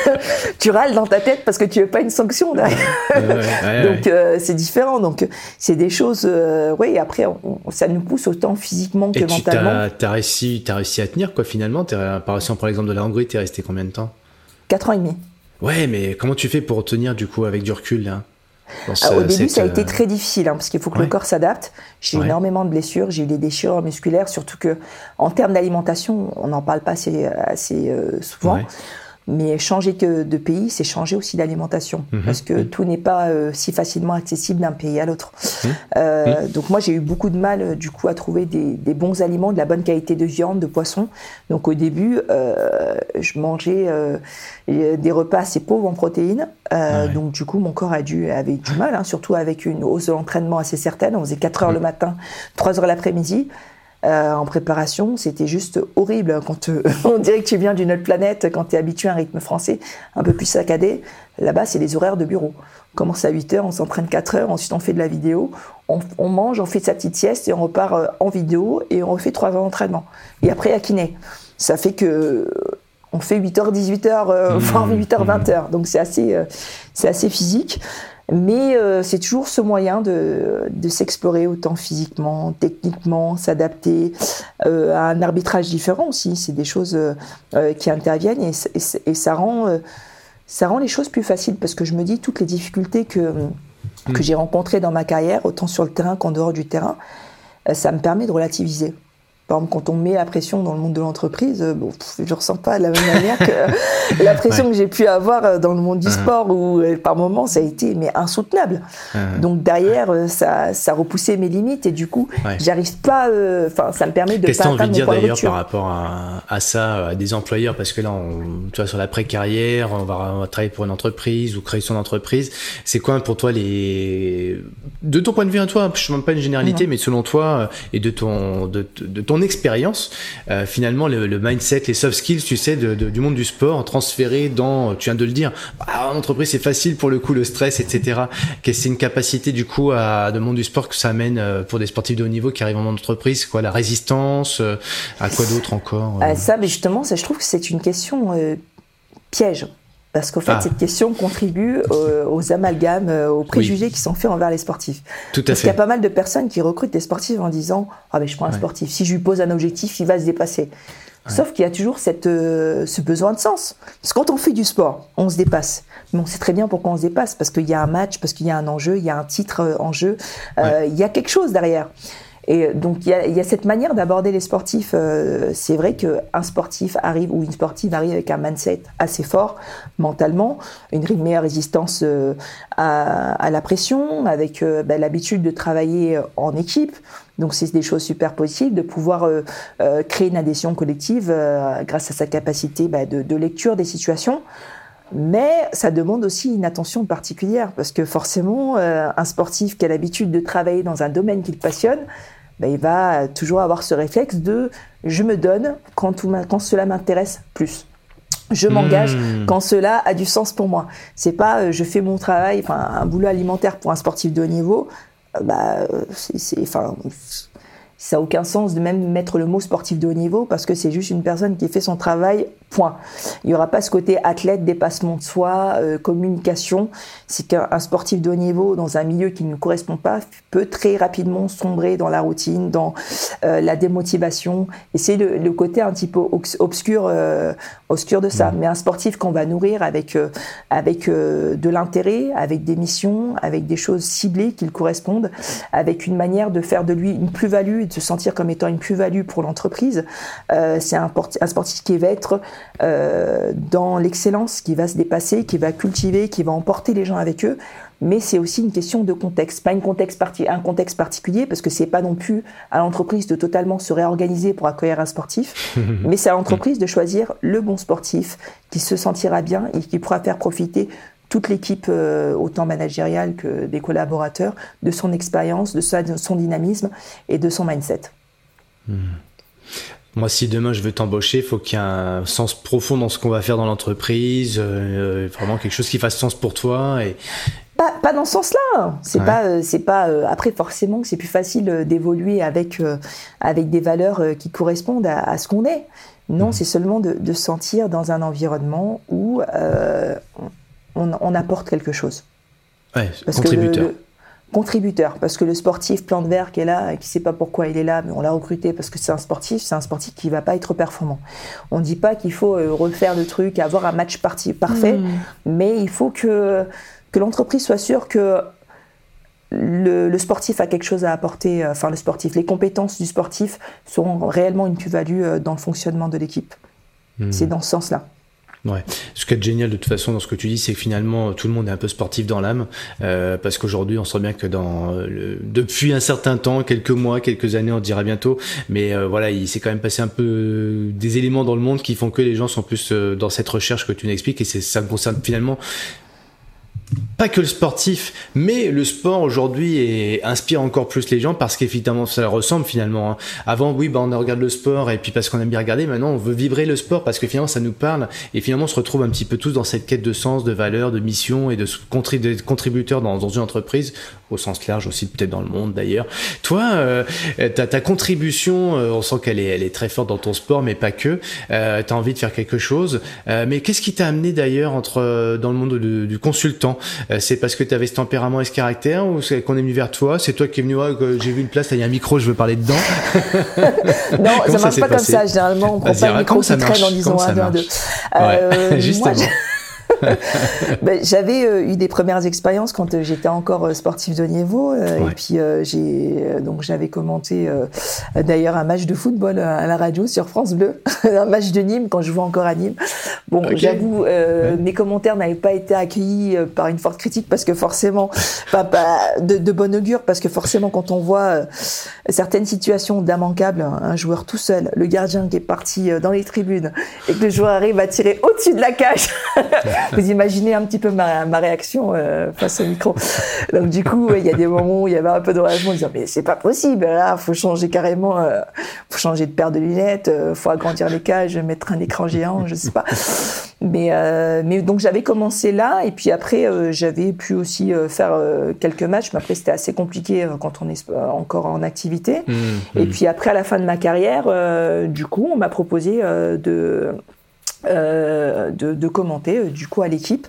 [LAUGHS] tu râles dans ta tête parce que tu veux pas une sanction derrière. Donc, euh, c'est différent. Donc, c'est des choses. Euh, oui, après, ça nous pousse autant physiquement que mentalement. Tu as, réussi, as réussi à tenir, quoi, finalement? Par exemple, l'exemple de la Hongrie, tu es resté combien de temps? Quatre ans et demi. Ouais, mais comment tu fais pour tenir, du coup, avec du recul là? Ah, au début, ça a été très difficile hein, parce qu'il faut que le corps s'adapte. J'ai eu énormément de blessures, j'ai eu des déchirures musculaires, surtout que en termes d'alimentation, on n'en parle pas assez, assez euh, souvent. Mais changer que de pays, c'est changer aussi d'alimentation, mhm. parce que mhm. tout n'est pas euh, si facilement accessible d'un pays à l'autre. Mhm. Euh, donc moi, j'ai eu beaucoup de mal, euh, du coup, à trouver des, bons aliments, de la bonne qualité de viande, de poisson. Donc au début, je mangeais des repas assez pauvres en protéines. Ah donc du coup, mon corps a dû avait du mal, hein, surtout avec une hausse de l'entraînement assez certaine. On faisait 4 heures le matin, 3 heures l'après-midi. Euh, en préparation, c'était juste horrible. Quand euh, [LAUGHS] on dirait que tu viens d'une autre planète, quand tu es habitué à un rythme français un peu plus saccadé, là-bas, c'est les horaires de bureau. On commence à 8 heures, on s'entraîne 4 heures, ensuite on fait de la vidéo, on, mange, on fait sa petite sieste et on repart euh, en vidéo et on refait 3 heures d'entraînement. Et après, à kiné. Ça fait que on fait 8h, 18h, [LAUGHS] voire 8h, 20h. Donc c'est assez, c'est assez physique. Mais euh, c'est toujours ce moyen de, de s'explorer autant physiquement, techniquement, s'adapter euh, à un arbitrage différent aussi. C'est des choses euh, qui interviennent et, et, ça, rend, ça rend les choses plus faciles parce que je me dis toutes les difficultés que, que mm. j'ai rencontrées dans ma carrière, autant sur le terrain qu'en dehors du terrain, ça me permet de relativiser. Par exemple, quand on met la pression dans le monde de l'entreprise, euh, bon, je ne ressens pas de la même manière que la pression [LAUGHS] que j'ai pu avoir euh, dans le monde du uh-huh. sport, où euh, par moments ça a été mais insoutenable. Uh-huh. Donc derrière, ça, ça repoussait mes limites et du coup, j'arrive pas. Enfin, ça me permet de. Qu'est-ce que tu as envie de dire d'ailleurs par rapport à, à, ça, à des employeurs? Parce que là, on, tu vois, sur la pré-carrière, on va, travailler pour une entreprise ou créer son entreprise. C'est quoi pour toi les. De ton point de vue à toi, je ne demande pas une généralité, mais selon toi et de ton, de, de ton expérience, euh, finalement, le, mindset, les soft skills, tu sais, du monde du sport, transféré dans, tu viens de le dire, bah, en entreprise, c'est facile pour le coup, le stress, etc. C'est une capacité, du coup, à, de monde du sport que ça amène euh, pour des sportifs de haut niveau qui arrivent en entreprise, quoi, la résistance, euh, à quoi d'autre encore Ça, mais justement, ça, je trouve que c'est une question piège. Parce qu'au fait, ah. cette question contribue aux, amalgames, euh, aux préjugés qui sont faits envers les sportifs. Tout à Parce qu'il y a pas mal de personnes qui recrutent des sportifs en disant Ah, ben je prends un sportif, si je lui pose un objectif, il va se dépasser. Sauf qu'il y a toujours cette, euh, ce besoin de sens. Parce que quand on fait du sport, on se dépasse. Mais on sait très bien pourquoi on se dépasse. Parce qu'il y a un match, parce qu'il y a un enjeu, il y a un titre euh, en jeu, il y a quelque chose derrière. Et donc il y a, cette manière d'aborder les sportifs. Euh, c'est vrai qu'un sportif arrive ou une sportive arrive avec un mindset assez fort mentalement, une meilleure résistance euh, à, la pression, avec euh, bah, l'habitude de travailler en équipe. Donc c'est des choses super possibles, de pouvoir créer une adhésion collective grâce à sa capacité bah, de, lecture des situations. Mais ça demande aussi une attention particulière parce que forcément, un sportif qui a l'habitude de travailler dans un domaine qu'il passionne, ben, il va toujours avoir ce réflexe de je me donne quand, tout quand cela m'intéresse plus. Je m'engage hmm. quand cela a du sens pour moi. C'est pas euh, je fais mon travail, enfin un boulot alimentaire pour un sportif de haut niveau. Euh, bah, euh, c'est, enfin, ça n'a aucun sens de même mettre le mot sportif de haut niveau parce que c'est juste une personne qui fait son travail, point. Il n'y aura pas ce côté athlète, dépassement de soi, euh, communication. C'est qu'un sportif de haut niveau dans un milieu qui ne correspond pas peut très rapidement sombrer dans la routine, dans euh, la démotivation. Et c'est le, côté un petit peu obscur, euh, obscur de ça. Mmh. Mais un sportif qu'on va nourrir avec, avec de l'intérêt, avec des missions, avec des choses ciblées qui le correspondent, avec une manière de faire de lui une plus-value de se sentir comme étant une plus-value pour l'entreprise. Euh, c'est un, un, sportif qui va être euh, dans l'excellence, qui va se dépasser, qui va cultiver, qui va emporter les gens avec eux. Mais c'est aussi une question de contexte, pas une contexte parti un contexte particulier, parce que c'est pas non plus à l'entreprise de totalement se réorganiser pour accueillir un sportif, [LAUGHS] mais c'est à l'entreprise de choisir le bon sportif qui se sentira bien et qui pourra faire profiter toute l'équipe, euh, autant managériale que des collaborateurs, de son expérience, de, son dynamisme et de son mindset. Hmm. Moi, si demain je veux t'embaucher, il faut qu'il y ait un sens profond dans ce qu'on va faire dans l'entreprise, euh, vraiment quelque chose qui fasse sens pour toi. Et... Pas, pas dans ce sens-là. C'est pas, euh, c'est pas. Euh, après, forcément, que c'est plus facile d'évoluer avec avec des valeurs qui correspondent à, ce qu'on est. Non, mmh. c'est seulement de, se sentir dans un environnement où on, on, apporte quelque chose. Ouais, Parce contributeur contributeur, parce que le sportif plan de verre qui est là, et qui sait pas pourquoi il est là, mais on l'a recruté parce que c'est un sportif, c'est un sportif qui va pas être performant. On ne dit pas qu'il faut euh, refaire le truc, avoir un match parti parfait, hmm. mais il faut que, que l'entreprise soit sûre que le, sportif a quelque chose à apporter, euh, enfin le sportif, les compétences du sportif seront réellement une plus-value euh, dans le fonctionnement de l'équipe. Hmm. C'est dans ce sens-là. Ouais. Ce qui est génial de toute façon dans ce que tu dis, c'est que finalement tout le monde est un peu sportif dans l'âme, euh, parce qu'aujourd'hui on sent bien que dans le, depuis un certain temps, quelques mois, quelques années, on dira bientôt, mais euh, voilà, il s'est quand même passé un peu des éléments dans le monde qui font que les gens sont plus euh, dans cette recherche que tu nous expliques, et ça concerne finalement pas que le sportif, mais le sport aujourd'hui inspire encore plus les gens parce qu'effectivement ça ressemble finalement. Hein. Avant, oui, bah on regarde le sport et puis parce qu'on aime bien regarder. Maintenant, on veut vibrer le sport parce que finalement ça nous parle et finalement on se retrouve un petit peu tous dans cette quête de sens, de valeur, de mission et de contributeurs dans, dans une entreprise au sens large aussi peut-être dans le monde d'ailleurs. Toi, euh, ta, ta, contribution, euh, on sent qu'elle est, elle est très forte dans ton sport, mais pas que. Euh, tu as envie de faire quelque chose. Euh, mais qu'est-ce qui t'a amené d'ailleurs entre dans le monde du consultant? C'est parce que tu avais ce tempérament et ce caractère ou c'est qu'on est venu vers toi? C'est toi qui es venu, j'ai vu une place, il y a un micro, je veux parler dedans. [LAUGHS] non, ça marche pas comme ça. Généralement, on prend pas le micro qui traîne en disant un, deux. Ouais, [LAUGHS] justement. [LAUGHS] ben, J'avais euh, eu des premières expériences quand euh, j'étais encore euh, sportif de niveau. Et puis, j'ai donc j'avais commenté d'ailleurs un match de football à la radio sur France Bleu, [LAUGHS] un match de Nîmes quand je jouais encore à Nîmes. Bon, j'avoue, mes commentaires n'avaient pas été accueillis par une forte critique parce que forcément, [LAUGHS] pas, de, de bon augure, parce que forcément, quand on voit certaines situations d'immanquable, un joueur tout seul, le gardien qui est parti dans les tribunes et que le joueur arrive à tirer au-dessus de la cage. [LAUGHS] Vous imaginez un petit peu ma, ma réaction euh, face au micro. Donc du coup, il y a des moments où il y avait un peu d'enragement, disant mais c'est pas possible, là, faut changer carrément, euh, faut changer de paire de lunettes, euh, faut agrandir les cages, mettre un écran géant, je sais pas. Mais euh, mais donc j'avais commencé là et puis après j'avais pu aussi faire quelques matchs, mais après c'était assez compliqué quand on est encore en activité. Mmh, et mmh. puis après à la fin de ma carrière, du coup, on m'a proposé de euh, de, commenter euh, du coup à l'équipe.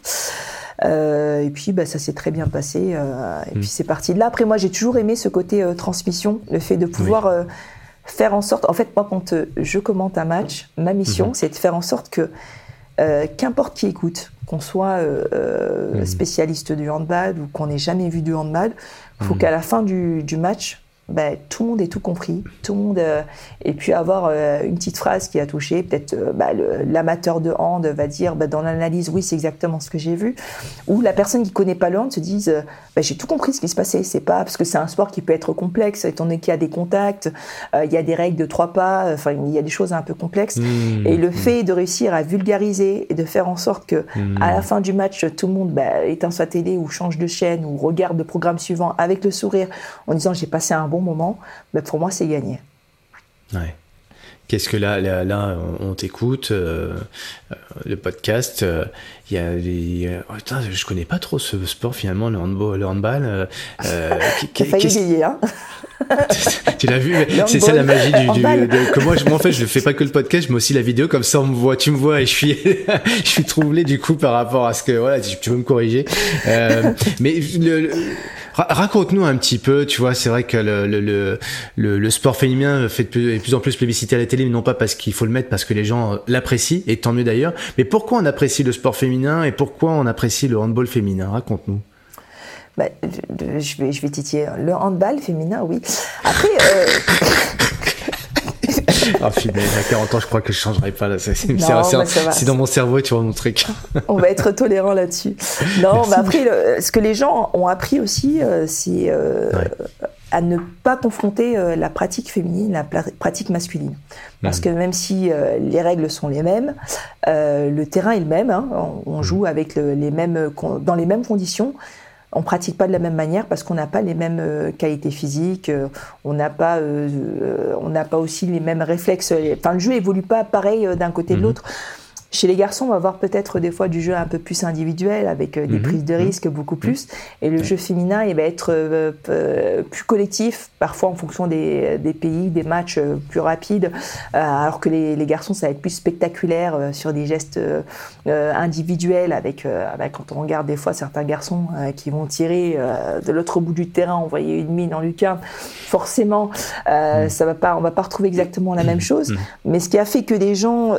Euh, et puis bah, ça s'est très bien passé. et puis mm. c'est parti de là. Après moi j'ai toujours aimé ce côté transmission, le fait de pouvoir faire en sorte. En fait moi quand je commente un match, ma mission mm-hmm. c'est de faire en sorte que qu'importe qui écoute, qu'on soit mm. spécialiste du handball ou qu'on n'ait jamais vu du handball, il faut mm. qu'à la fin du, du match, ben, tout le monde ait tout compris, tout le monde euh, et puis avoir euh, une petite phrase qui a touché. Peut-être euh, bah, l'amateur de hand va dire bah, dans l'analyse, oui, c'est exactement ce que j'ai vu. Ou la personne qui connaît pas le hand se dise, bah, j'ai tout compris ce qui se passait. C'est pas parce que c'est un sport qui peut être complexe, étant donné qu'il y a des contacts, il y a des règles de trois pas, enfin il y a des choses un peu complexes. Mmh. et le mmh. fait de réussir à vulgariser et de faire en sorte que mmh. à la fin du match, tout le monde bah, éteint sa télé ou change de chaîne ou regarde le programme suivant avec le sourire en disant j'ai passé un bon moment, mais pour moi, c'est gagné. Ouais. Qu'est-ce que là, là, on, t'écoute, euh, euh, le podcast, euh, il y a des... Oh, je connais pas trop ce sport finalement, le handball. Le handball [LAUGHS] T'as failli hein [LAUGHS] tu l'as vu C'est ça la magie du, du de, que moi, je, en fait, je fais pas que le podcast, je mets aussi la vidéo, comme ça on me voit, tu me vois et je suis, [LAUGHS] je suis troublé du coup par rapport à ce que, voilà, tu, tu veux me corriger. mais le Raconte-nous un petit peu, tu vois, c'est vrai que le, sport féminin fait de plus, plus en plus plébiscité à la télé, mais non pas parce qu'il faut le mettre, parce que les gens l'apprécient, et tant mieux d'ailleurs. Mais pourquoi on apprécie le sport féminin et pourquoi on apprécie le handball féminin? Raconte-nous. Bah, je, vais, je vais titiller. Le handball féminin, oui. Après, euh... Oh, il y a 40 ans, je crois que je changerai pas. C'est dans mon cerveau, tu vois mon truc. On va être tolérant là-dessus. Non, mais après, ce que les gens ont appris aussi, euh, c'est euh, à ne pas confronter euh, la pratique féminine, la pratique masculine. Parce mmh. que même si les règles sont les mêmes, le terrain est le même. Hein. on, mmh. joue avec les mêmes, dans les mêmes conditions. On pratique pas de la même manière parce qu'on n'a pas les mêmes qualités physiques, on n'a pas, on n'a pas aussi les mêmes réflexes. Enfin, le jeu évolue pas pareil d'un côté de mhm. l'autre. Chez les garçons, on va voir peut-être des fois du jeu un peu plus individuel, avec euh, des mhm. prises de mhm. risque beaucoup plus. Et le jeu féminin, il va être euh, euh, plus collectif, parfois en fonction des, pays, des matchs plus rapides, alors que les, les, garçons, ça va être plus spectaculaire sur des gestes individuels, avec, avec, quand on regarde des fois certains garçons qui vont tirer de l'autre bout du terrain, envoyer une mine en lucarne, forcément, mhm. ça va pas, on va pas retrouver exactement la même chose. Mais ce qui a fait que des gens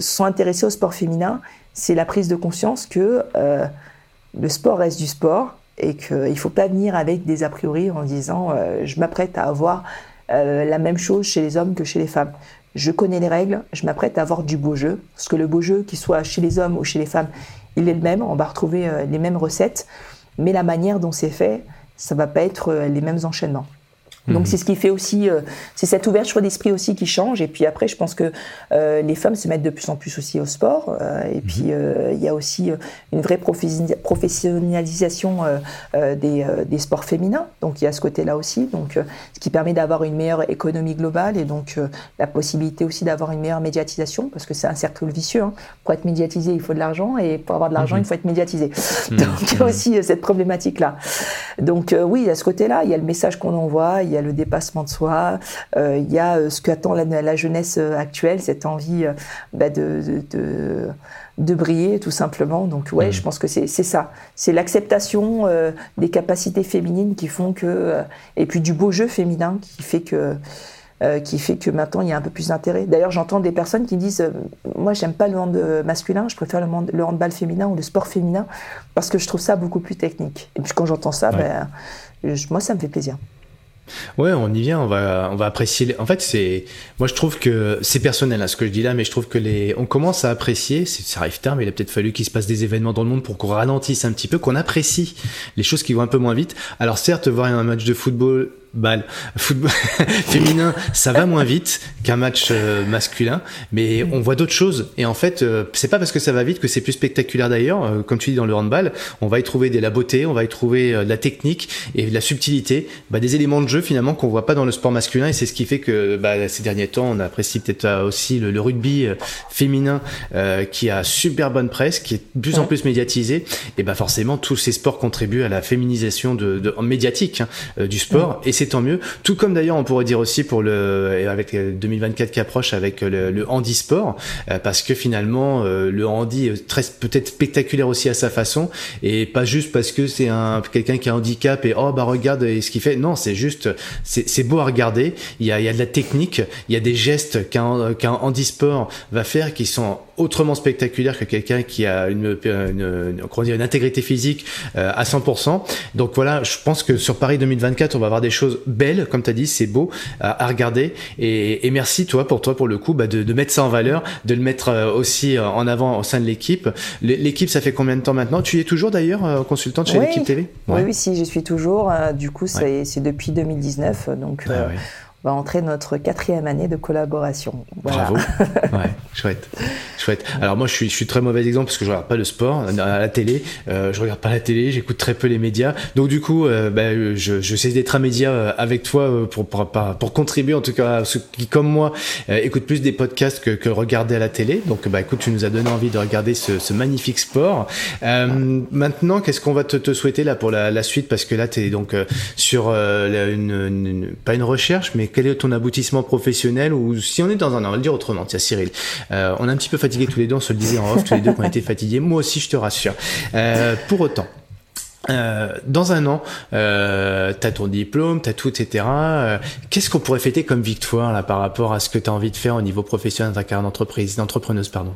sont intéressés au sport féminin, c'est la prise de conscience que euh, le sport reste du sport et qu'il ne faut pas venir avec des a priori en disant euh, je m'apprête à avoir euh, la même chose chez les hommes que chez les femmes. Je connais les règles, je m'apprête à avoir du beau jeu, parce que le beau jeu, qu'il soit chez les hommes ou chez les femmes, il est le même, on va retrouver les mêmes recettes, mais la manière dont c'est fait, ça va pas être les mêmes enchaînements. Donc mhm. c'est ce qui fait aussi, euh, c'est cette ouverture d'esprit aussi qui change. Et puis après, je pense que euh, les femmes se mettent de plus en plus aussi au sport. Euh, et puis mhm. il y a aussi une vraie professionnalisation des, des, sports féminins. Donc il y a ce côté-là aussi. Donc ce qui permet d'avoir une meilleure économie globale et donc la possibilité aussi d'avoir une meilleure médiatisation parce que c'est un cercle vicieux. Hein. Pour être médiatisé, il faut de l'argent et pour avoir de l'argent, mhm. il faut être médiatisé. [LAUGHS] Donc il y a aussi cette problématique-là. Donc oui, il y a ce côté-là. Il y a le message qu'on envoie. Il y a le dépassement de soi, euh, il y a euh, ce qu'attend la, la, jeunesse euh, actuelle, cette envie bah, de, de, briller tout simplement. Donc ouais, mmh. je pense que c'est ça. C'est l'acceptation des capacités féminines qui font que... et puis du beau jeu féminin qui fait que... qui fait que maintenant il y a un peu plus d'intérêt. D'ailleurs, j'entends des personnes qui disent Moi, j'aime pas le hand masculin, je préfère le, handball féminin ou le sport féminin parce que je trouve ça beaucoup plus technique. Et puis quand j'entends ça, ben, moi, ça me fait plaisir. Ouais, on y vient, on va, on va apprécier. En fait, c'est, moi je trouve que c'est personnel hein, ce que je dis là, mais je trouve que les, on commence à apprécier. Ça arrive tard, mais il a peut-être fallu qu'il se passe des événements dans le monde pour qu'on ralentisse un petit peu, qu'on apprécie les choses qui vont un peu moins vite. Alors certes, voir un match de football balle. Football [LAUGHS] féminin, ça va moins vite qu'un match euh, masculin, mais on voit d'autres choses. Et en fait, euh, c'est pas parce que ça va vite que c'est plus spectaculaire d'ailleurs. Euh, comme tu dis dans le handball, on va y trouver de la beauté, on va y trouver de la technique et de la subtilité, bah, des éléments de jeu finalement qu'on voit pas dans le sport masculin. Et c'est ce qui fait que bah, ces derniers temps, on apprécie peut-être aussi le, rugby féminin qui a super bonne presse, qui est de plus en plus médiatisé. Et bah forcément, tous ces sports contribuent à la féminisation de, de médiatique hein, du sport. Et c'est tant mieux. Tout comme d'ailleurs, on pourrait dire aussi pour le avec 2024 qui approche avec le, le handisport, euh, parce que finalement euh, le handi est très peut-être spectaculaire aussi à sa façon et pas juste parce que c'est un quelqu'un qui a un handicap et oh bah regarde ce qu'il fait. Non, c'est juste c'est beau à regarder. Il y a, il y a de la technique, il y a des gestes qu'un qu'un handisport va faire qui sont autrement spectaculaires que quelqu'un qui a une, une, une, une intégrité physique euh, à 100%. Donc voilà, je pense que sur Paris 2024, on va avoir des choses belle, comme tu as dit, c'est beau à, regarder. Et, merci, toi, pour toi, pour le coup, bah, de, mettre ça en valeur, de le mettre euh, aussi euh, en avant au sein de l'équipe. L'équipe, ça fait combien de temps maintenant? Tu es toujours d'ailleurs euh, consultante chez l'équipe TV Oui, oui, si, je suis toujours. Du coup, c'est depuis 2019. Donc, ah va entrer notre quatrième année de collaboration. Bravo. [LAUGHS] ouais, chouette. Chouette. Alors moi, je suis, je suis très mauvais exemple parce que je regarde pas le sport à la télé. Euh, je regarde pas la télé, j'écoute très peu les médias. Donc du coup, euh, bah, je, je sais d'être un média euh, avec toi euh, pour, pour, pour, contribuer en tout cas à ceux qui, comme moi, euh, écoutent plus des podcasts que, que regarder à la télé. Donc bah écoute, tu nous as donné envie de regarder ce, ce magnifique sport. maintenant, qu'est-ce qu'on va te, te, souhaiter là pour la, la suite? Parce que là, tu es donc sur une, une, pas une recherche, mais quel est ton aboutissement professionnel ou si on est dans un, on va le dire autrement, tiens Cyril, euh, on est un petit peu fatigué tous les deux, on se le disait en off, tous les deux qu'on été fatigués, moi aussi je te rassure. Euh, pour autant, euh, dans un an, euh, tu as ton diplôme, tu as tout, etc. Qu'est-ce qu'on pourrait fêter comme victoire là par rapport à ce que tu as envie de faire au niveau professionnel dans ta carrière d'entreprise, d'entrepreneuse, pardon?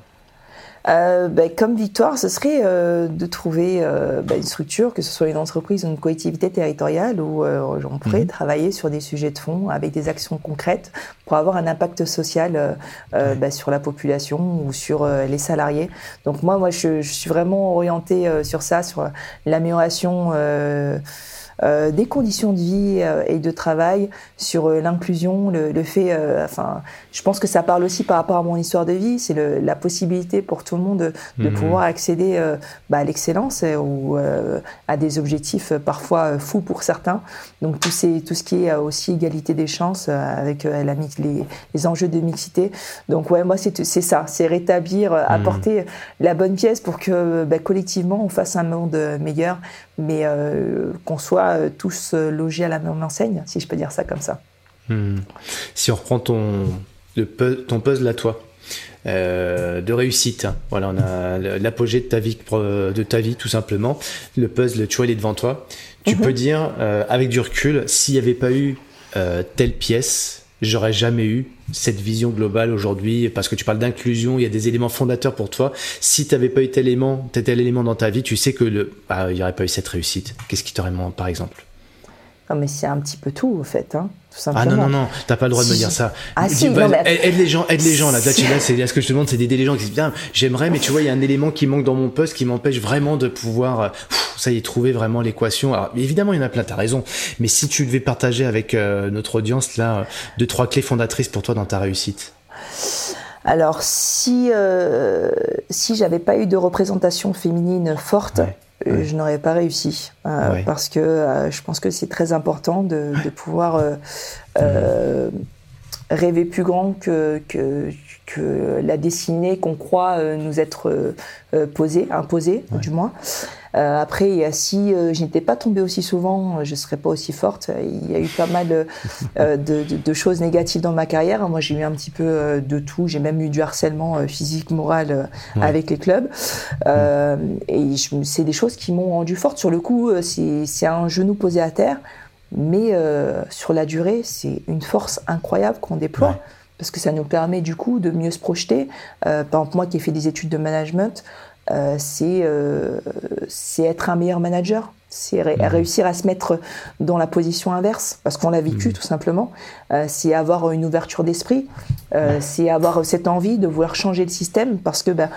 Euh, ben, comme victoire, ce serait euh, de trouver euh, ben, une structure, que ce soit une entreprise ou une collectivité territoriale, où euh, on pourrait mhm. travailler sur des sujets de fond avec des actions concrètes pour avoir un impact social ben, sur la population ou sur les salariés. Donc moi, moi, je, je suis vraiment orientée sur ça, sur l'amélioration des conditions de vie et de travail, sur l'inclusion, le, fait, enfin, je pense que ça parle aussi par rapport à mon histoire de vie, c'est la possibilité pour tout le monde de, mhm. pouvoir accéder bah, à l'excellence ou à des objectifs parfois fous pour certains. Donc tout, tout ce qui est aussi égalité des chances avec la, les, les enjeux de mixité. Donc ouais, moi c'est ça, c'est rétablir, mhm. apporter la bonne pièce pour que bah, collectivement on fasse un monde meilleur, mais euh, qu'on soit euh, tous euh, logés à la même enseigne, si je peux dire ça comme ça. Hmm. Si on reprend ton, ton puzzle à toi, de réussite. Hein. Voilà, on a l'apogée de ta vie, de ta vie tout simplement. Le puzzle, tu vois, il est devant toi. Tu mhm. peux dire, avec du recul, s'il n'y avait pas eu telle pièce, j'aurais jamais eu cette vision globale aujourd'hui parce que tu parles d'inclusion, il y a des éléments fondateurs pour toi. Si tu n'avais pas eu tel élément, tel élément dans ta vie, tu sais que le, bah, il n'y aurait pas eu cette réussite. Qu'est-ce qui t'aurait manqué, par exemple? Non, mais c'est un petit peu tout, au fait. Hein. Ah non, non, non, t'as pas le droit de me dire ça. Ah si, bah, aide, les gens, aide les gens là. Là, c'est ce que je te demande, c'est d'aider les gens qui disent bien, j'aimerais, mais tu vois, il y a un élément qui manque dans mon poste qui m'empêche vraiment de pouvoir, euh, ça y est, trouver vraiment l'équation. Alors, évidemment, il y en a plein, t'as raison. Mais si tu devais partager avec euh, notre audience là, euh, deux, trois clés fondatrices pour toi dans ta réussite. Alors, si, si j'avais pas eu de représentation féminine forte, euh, je n'aurais pas réussi. Euh, parce que euh, je pense que c'est très important de, pouvoir rêver plus grand que, que, que la destinée qu'on croit nous être posée, imposée, du moins. Euh, après, si euh, je n'étais pas tombée aussi souvent, je ne serais pas aussi forte. Il y a eu pas mal euh, [LAUGHS] de, de, choses négatives dans ma carrière. Moi, j'ai eu un petit peu de tout. J'ai même eu du harcèlement physique, moral avec les clubs. et c'est des choses qui m'ont rendue forte. Sur le coup, c'est un genou posé à terre. Mais sur la durée, c'est une force incroyable qu'on déploie. Parce que ça nous permet du coup de mieux se projeter. par exemple, moi qui ai fait des études de management, euh, euh, c'est être un meilleur manager, c'est mmh. réussir à se mettre dans la position inverse, parce qu'on l'a vécu mmh. tout simplement. Euh, c'est avoir une ouverture d'esprit, c'est avoir cette envie de vouloir changer le système, parce que ben,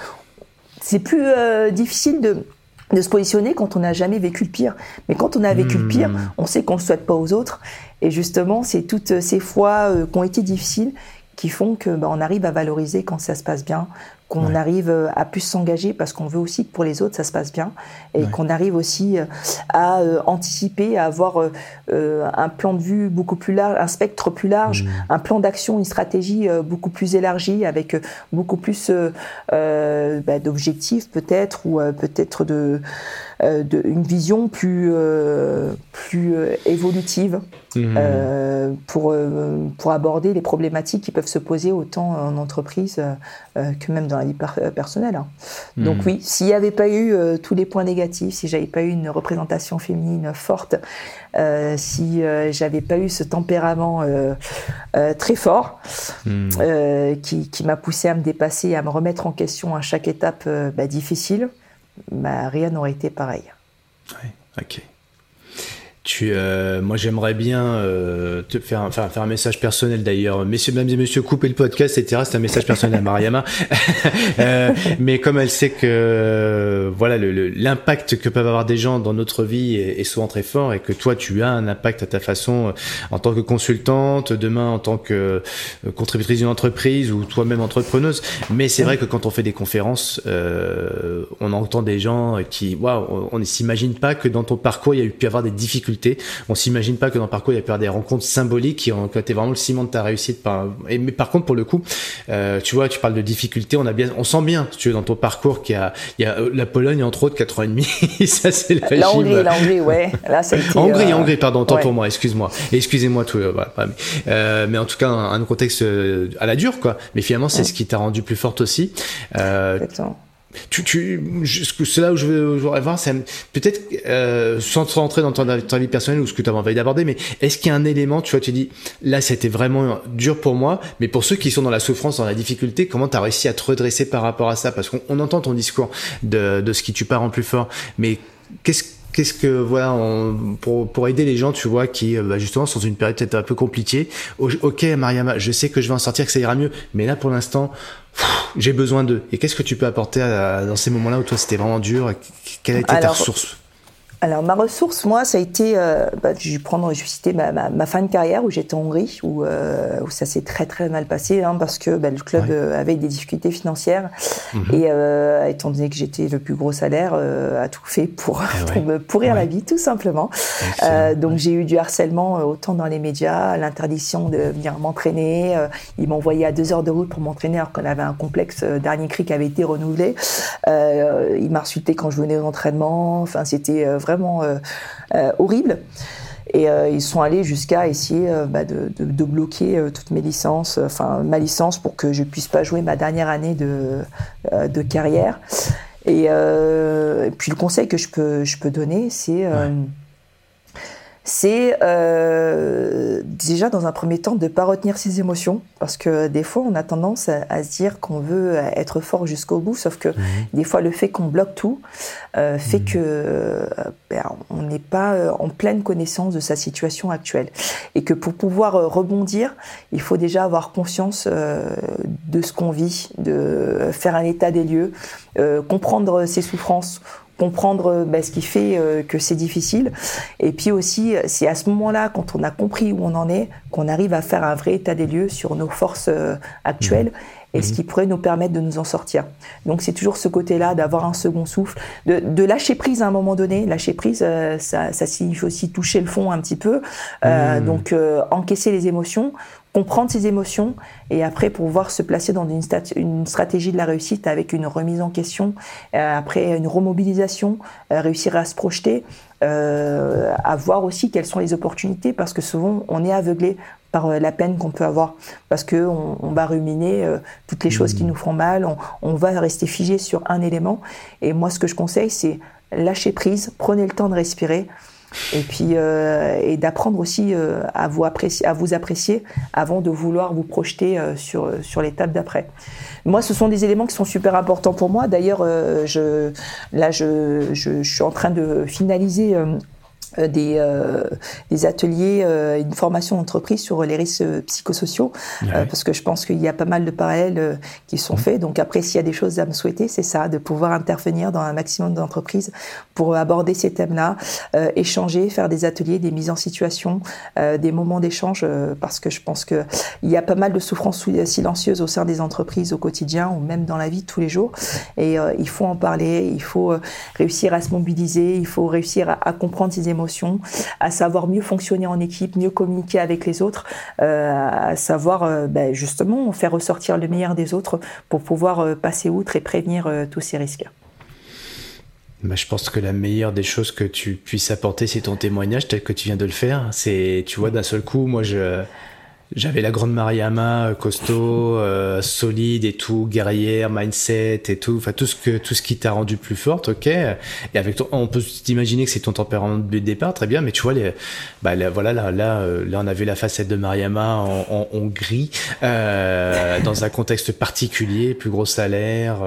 c'est plus difficile de, de, se positionner quand on n'a jamais vécu le pire. Mais quand on a vécu le pire, mmh. on sait qu'on ne le souhaite pas aux autres. Et justement, c'est toutes ces fois qui ont été difficiles qui font que ben, on arrive à valoriser quand ça se passe bien, qu'on arrive euh, à plus s'engager parce qu'on veut aussi que pour les autres ça se passe bien et qu'on arrive aussi euh, à euh, anticiper, à avoir un plan de vue beaucoup plus large, un spectre plus large, mmh. un plan d'action, une stratégie beaucoup plus élargie avec beaucoup plus bah, d'objectifs peut-être ou peut-être de euh, de, une vision plus, euh, plus euh, évolutive mmh. pour, pour aborder les problématiques qui peuvent se poser autant en entreprise que même dans la vie personnelle. Hein. Donc mmh. oui, s'il n'y avait pas eu tous les points négatifs, si j'avais pas eu une représentation féminine forte, si j'avais pas eu ce tempérament très fort mmh. qui, qui m'a poussé à me dépasser, à me remettre en question à chaque étape bah, difficile, bah, rien n'aurait été pareil. Ouais, ok. Tu, euh, moi, j'aimerais bien euh, te faire, faire, faire un message personnel d'ailleurs. Messieurs, mesdames et messieurs, coupez le podcast, etc. C'est un message personnel à Mariama. [LAUGHS] euh, mais comme elle sait que voilà l'impact que peuvent avoir des gens dans notre vie est, souvent très fort et que toi, tu as un impact à ta façon euh, en tant que consultante, demain en tant que euh, contributrice d'une entreprise ou toi-même entrepreneuse. Mais c'est vrai que quand on fait des conférences, euh, on entend des gens qui, waouh, on ne s'imagine pas que dans ton parcours, il y a eu pu avoir des difficultés on s'imagine pas que dans le parcours, il y a pu avoir des rencontres symboliques qui ont été vraiment le ciment de ta réussite. Par, et, mais par contre, pour le coup, euh, tu vois, tu parles de difficultés, on a bien, on sent bien, tu veux, dans ton parcours qu'il y a, il y a euh, la Pologne, entre autres, 4 ans et demi. [LAUGHS] ça, c'est le régime. La Hongrie, la Hongrie, ouais. Là, ça a été, Hongrie, euh... Hongrie, pardon, tant pour moi, excuse-moi. Excusez-moi tout, voilà, euh, mais en tout cas, un, un contexte à la dure, quoi. Mais finalement, c'est ce qui t'a rendu plus forte aussi. Euh, tu, tu, c'est là où je veux, voudrais voir, c'est peut-être euh, sans rentrer dans ton, ta vie personnelle ou ce que tu as envie d'aborder, mais est-ce qu'il y a un élément, tu vois, tu dis, là, c'était vraiment dur pour moi, mais pour ceux qui sont dans la souffrance, dans la difficulté, comment tu as réussi à te redresser par rapport à ça? Parce qu'on entend ton discours de, de ce qui tu pars en plus fort, mais qu'est-ce qu'est-ce que voilà pour, pour aider les gens tu vois qui euh, bah, justement sont dans une période peut-être un peu compliquée. Ok Mariama je sais que je vais en sortir que ça ira mieux mais là pour l'instant j'ai besoin d'eux. Et qu'est-ce que tu peux apporter dans ces moments-là où toi c'était vraiment dur? Quelle a été ta ressource? Alors ma ressource, moi, ça a été, euh, bah, je vais prendre, je vais citer ma, ma, fin de carrière où j'étais en Hongrie, où, euh, où ça s'est très très mal passé, hein, parce que bah, le club euh, avait des difficultés financières mhm. et euh, étant donné que j'étais le plus gros salaire, a tout fait pour, eh [LAUGHS] me pourrir la vie, tout simplement. donc j'ai eu du harcèlement autant dans les médias, l'interdiction de venir m'entraîner. ils m'envoyaient à deux heures de route pour m'entraîner alors qu'on avait un complexe dernier cri qui avait été renouvelé. ils m'insultaient quand je venais d'entraînement. Enfin, c'était vraiment euh, euh, horrible. Et euh, ils sont allés jusqu'à essayer bah, de, bloquer toutes mes licences, enfin ma licence pour que je puisse pas jouer ma dernière année de, de carrière. Et, puis le conseil que je peux, je peux donner, c'est c'est euh, déjà dans un premier temps de ne pas retenir ses émotions, parce que des fois on a tendance à, se dire qu'on veut être fort jusqu'au bout, sauf que mhm. des fois le fait qu'on bloque tout euh, fait mhm. que euh, ben, on n'est pas euh, en pleine connaissance de sa situation actuelle, et que pour pouvoir euh, rebondir, il faut déjà avoir conscience de ce qu'on vit, de faire un état des lieux, comprendre ses souffrances comprendre bah, ce qui fait euh, que c'est difficile. Et puis aussi, c'est à ce moment-là, quand on a compris où on en est, qu'on arrive à faire un vrai état des lieux sur nos forces euh, actuelles. Mmh. Et ce mmh. qui pourrait nous permettre de nous en sortir. Donc c'est toujours ce côté-là, d'avoir un second souffle, de, de, lâcher prise à un moment donné. Lâcher prise, euh, ça, ça signifie aussi toucher le fond un petit peu. Mmh. Donc encaisser les émotions, comprendre ses émotions et après pouvoir se placer dans une, une stratégie de la réussite avec une remise en question, euh, après une remobilisation, euh, réussir à se projeter, euh, à voir aussi quelles sont les opportunités parce que souvent on est aveuglé par la peine qu'on peut avoir parce que on, va ruminer toutes les choses qui mmh. nous font mal, on, on va rester figé sur un élément et moi ce que je conseille c'est lâcher prise, prenez le temps de respirer et puis euh, et d'apprendre aussi euh, à vous apprécier, à vous apprécier avant de vouloir vous projeter euh, sur sur l'étape d'après. Moi, ce sont des éléments qui sont super importants pour moi. D'ailleurs, je là je, je, je, suis en train de finaliser euh, des, euh, des, ateliers, euh, une formation d'entreprise sur les risques psychosociaux, parce que je pense qu'il y a pas mal de parallèles qui sont mmh. faits. Donc après, s'il y a des choses à me souhaiter, c'est ça, de pouvoir intervenir dans un maximum d'entreprises pour aborder ces thèmes-là, échanger, faire des ateliers, des mises en situation, des moments d'échange, parce que je pense que il y a pas mal de souffrances silencieuses au sein des entreprises au quotidien ou même dans la vie de tous les jours. Et il faut en parler, il faut réussir à se mobiliser, il faut réussir à, à comprendre ses émotions à savoir mieux fonctionner en équipe, mieux communiquer avec les autres, euh, à savoir euh, ben, justement faire ressortir le meilleur des autres pour pouvoir euh, passer outre et prévenir tous ces risques. Bah, je pense que la meilleure des choses que tu puisses apporter, c'est ton témoignage tel que tu viens de le faire. C'est, tu vois, d'un seul coup, moi, je, j'avais la grande Mariama, euh, costaud, euh, solide et tout, guerrière, mindset et tout, enfin tout ce que tout ce qui t'a rendu plus forte, ok. Et avec ton, on peut s'imaginer que c'est ton tempérament de départ, très bien, mais tu vois les, bah voilà là là euh, là on avait la facette de Mariama en, euh, dans un contexte particulier, plus gros salaire,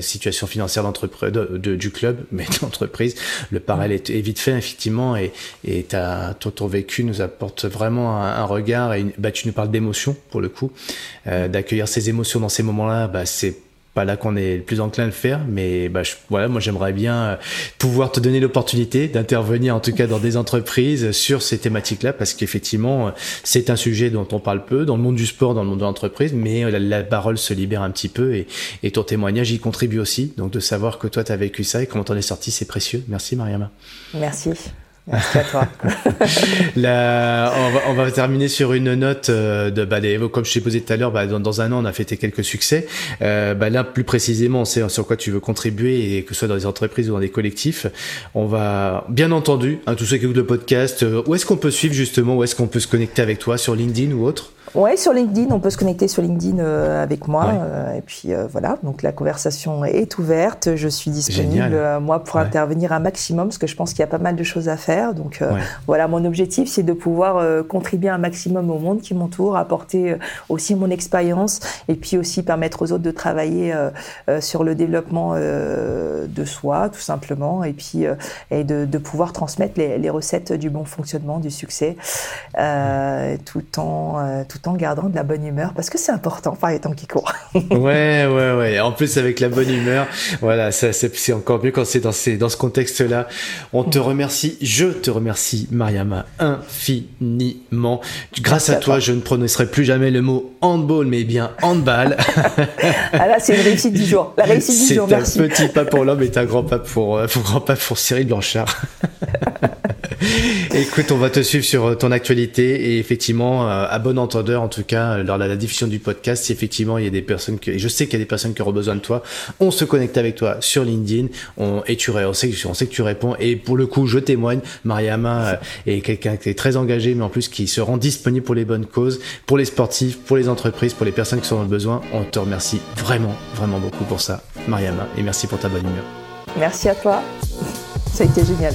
situation financière d'entreprise de, du club, [LAUGHS] mais d'entreprise. Le parallèle est, vite fait effectivement et et ta ton, ton vécu nous apporte vraiment un regard bah, tu nous parles d'émotions pour le coup, euh, d'accueillir ces émotions dans ces moments-là, bah, c'est pas là qu'on est le plus enclin à le faire, mais bah, voilà, moi j'aimerais bien euh, pouvoir te donner l'opportunité d'intervenir en tout cas dans des entreprises sur ces thématiques-là, parce qu'effectivement c'est un sujet dont on parle peu dans le monde du sport, dans le monde de l'entreprise, mais euh, la, parole se libère un petit peu et, et, ton témoignage y contribue aussi. Donc de savoir que toi tu as vécu ça et comment t'en es sorti, c'est précieux. Merci Mariama. Merci. [LAUGHS] On, va, terminer sur une note euh, de bah, comme je t'ai posé tout à l'heure, bah, dans, un an on a fêté quelques succès. Euh, bah, là plus précisément, on sait sur quoi tu veux contribuer et que ce soit dans des entreprises ou dans des collectifs. On va bien entendu, hein, tous ceux qui écoutent le podcast, euh, où est-ce qu'on peut suivre justement, où est-ce qu'on peut se connecter avec toi sur LinkedIn ou autre? Ouais, sur LinkedIn, on peut se connecter sur LinkedIn euh, avec moi. Euh, et puis euh, voilà, donc la conversation est ouverte. Je suis disponible, moi, pour intervenir un maximum, parce que je pense qu'il y a pas mal de choses à faire. Donc voilà, mon objectif, c'est de pouvoir contribuer un maximum au monde qui m'entoure, apporter aussi mon expérience, et puis aussi permettre aux autres de travailler sur le développement de soi, tout simplement, et puis et de, de, pouvoir transmettre les, les, recettes du bon fonctionnement, du succès, tout en tout tout en gardant de la bonne humeur parce que c'est important par les temps qui courent. [LAUGHS] ouais, ouais, ouais. En plus, avec la bonne humeur, voilà, ça, c'est encore mieux quand c'est dans, ces, dans ce contexte-là. On te remercie, je te remercie, Mariama, infiniment. Grâce à, toi, je ne prononcerai plus jamais le mot handball, mais bien handball. [LAUGHS] ah là, c'est une réussite du jour. La réussite du jour, merci. C'est un petit pas pour l'homme et un grand pas pour, euh, grand pas pour Cyril Blanchard. [LAUGHS] [LAUGHS] Écoute, on va te suivre sur euh, ton actualité et effectivement, euh, à bon entendeur, en tout cas, lors de la diffusion du podcast, si effectivement il y a des personnes et je sais qu'il y a des personnes qui auront besoin de toi, on se connecte avec toi sur LinkedIn, on, et tu, on sait, on sait que tu réponds et pour le coup, je témoigne, Mariama euh, est quelqu'un qui est très engagé, mais en plus qui se rend disponible pour les bonnes causes, pour les sportifs, pour les entreprises, pour les personnes qui sont dans le besoin. On te remercie vraiment, vraiment beaucoup pour ça, Mariama, et merci pour ta bonne humeur. Merci à toi. Ça a été génial.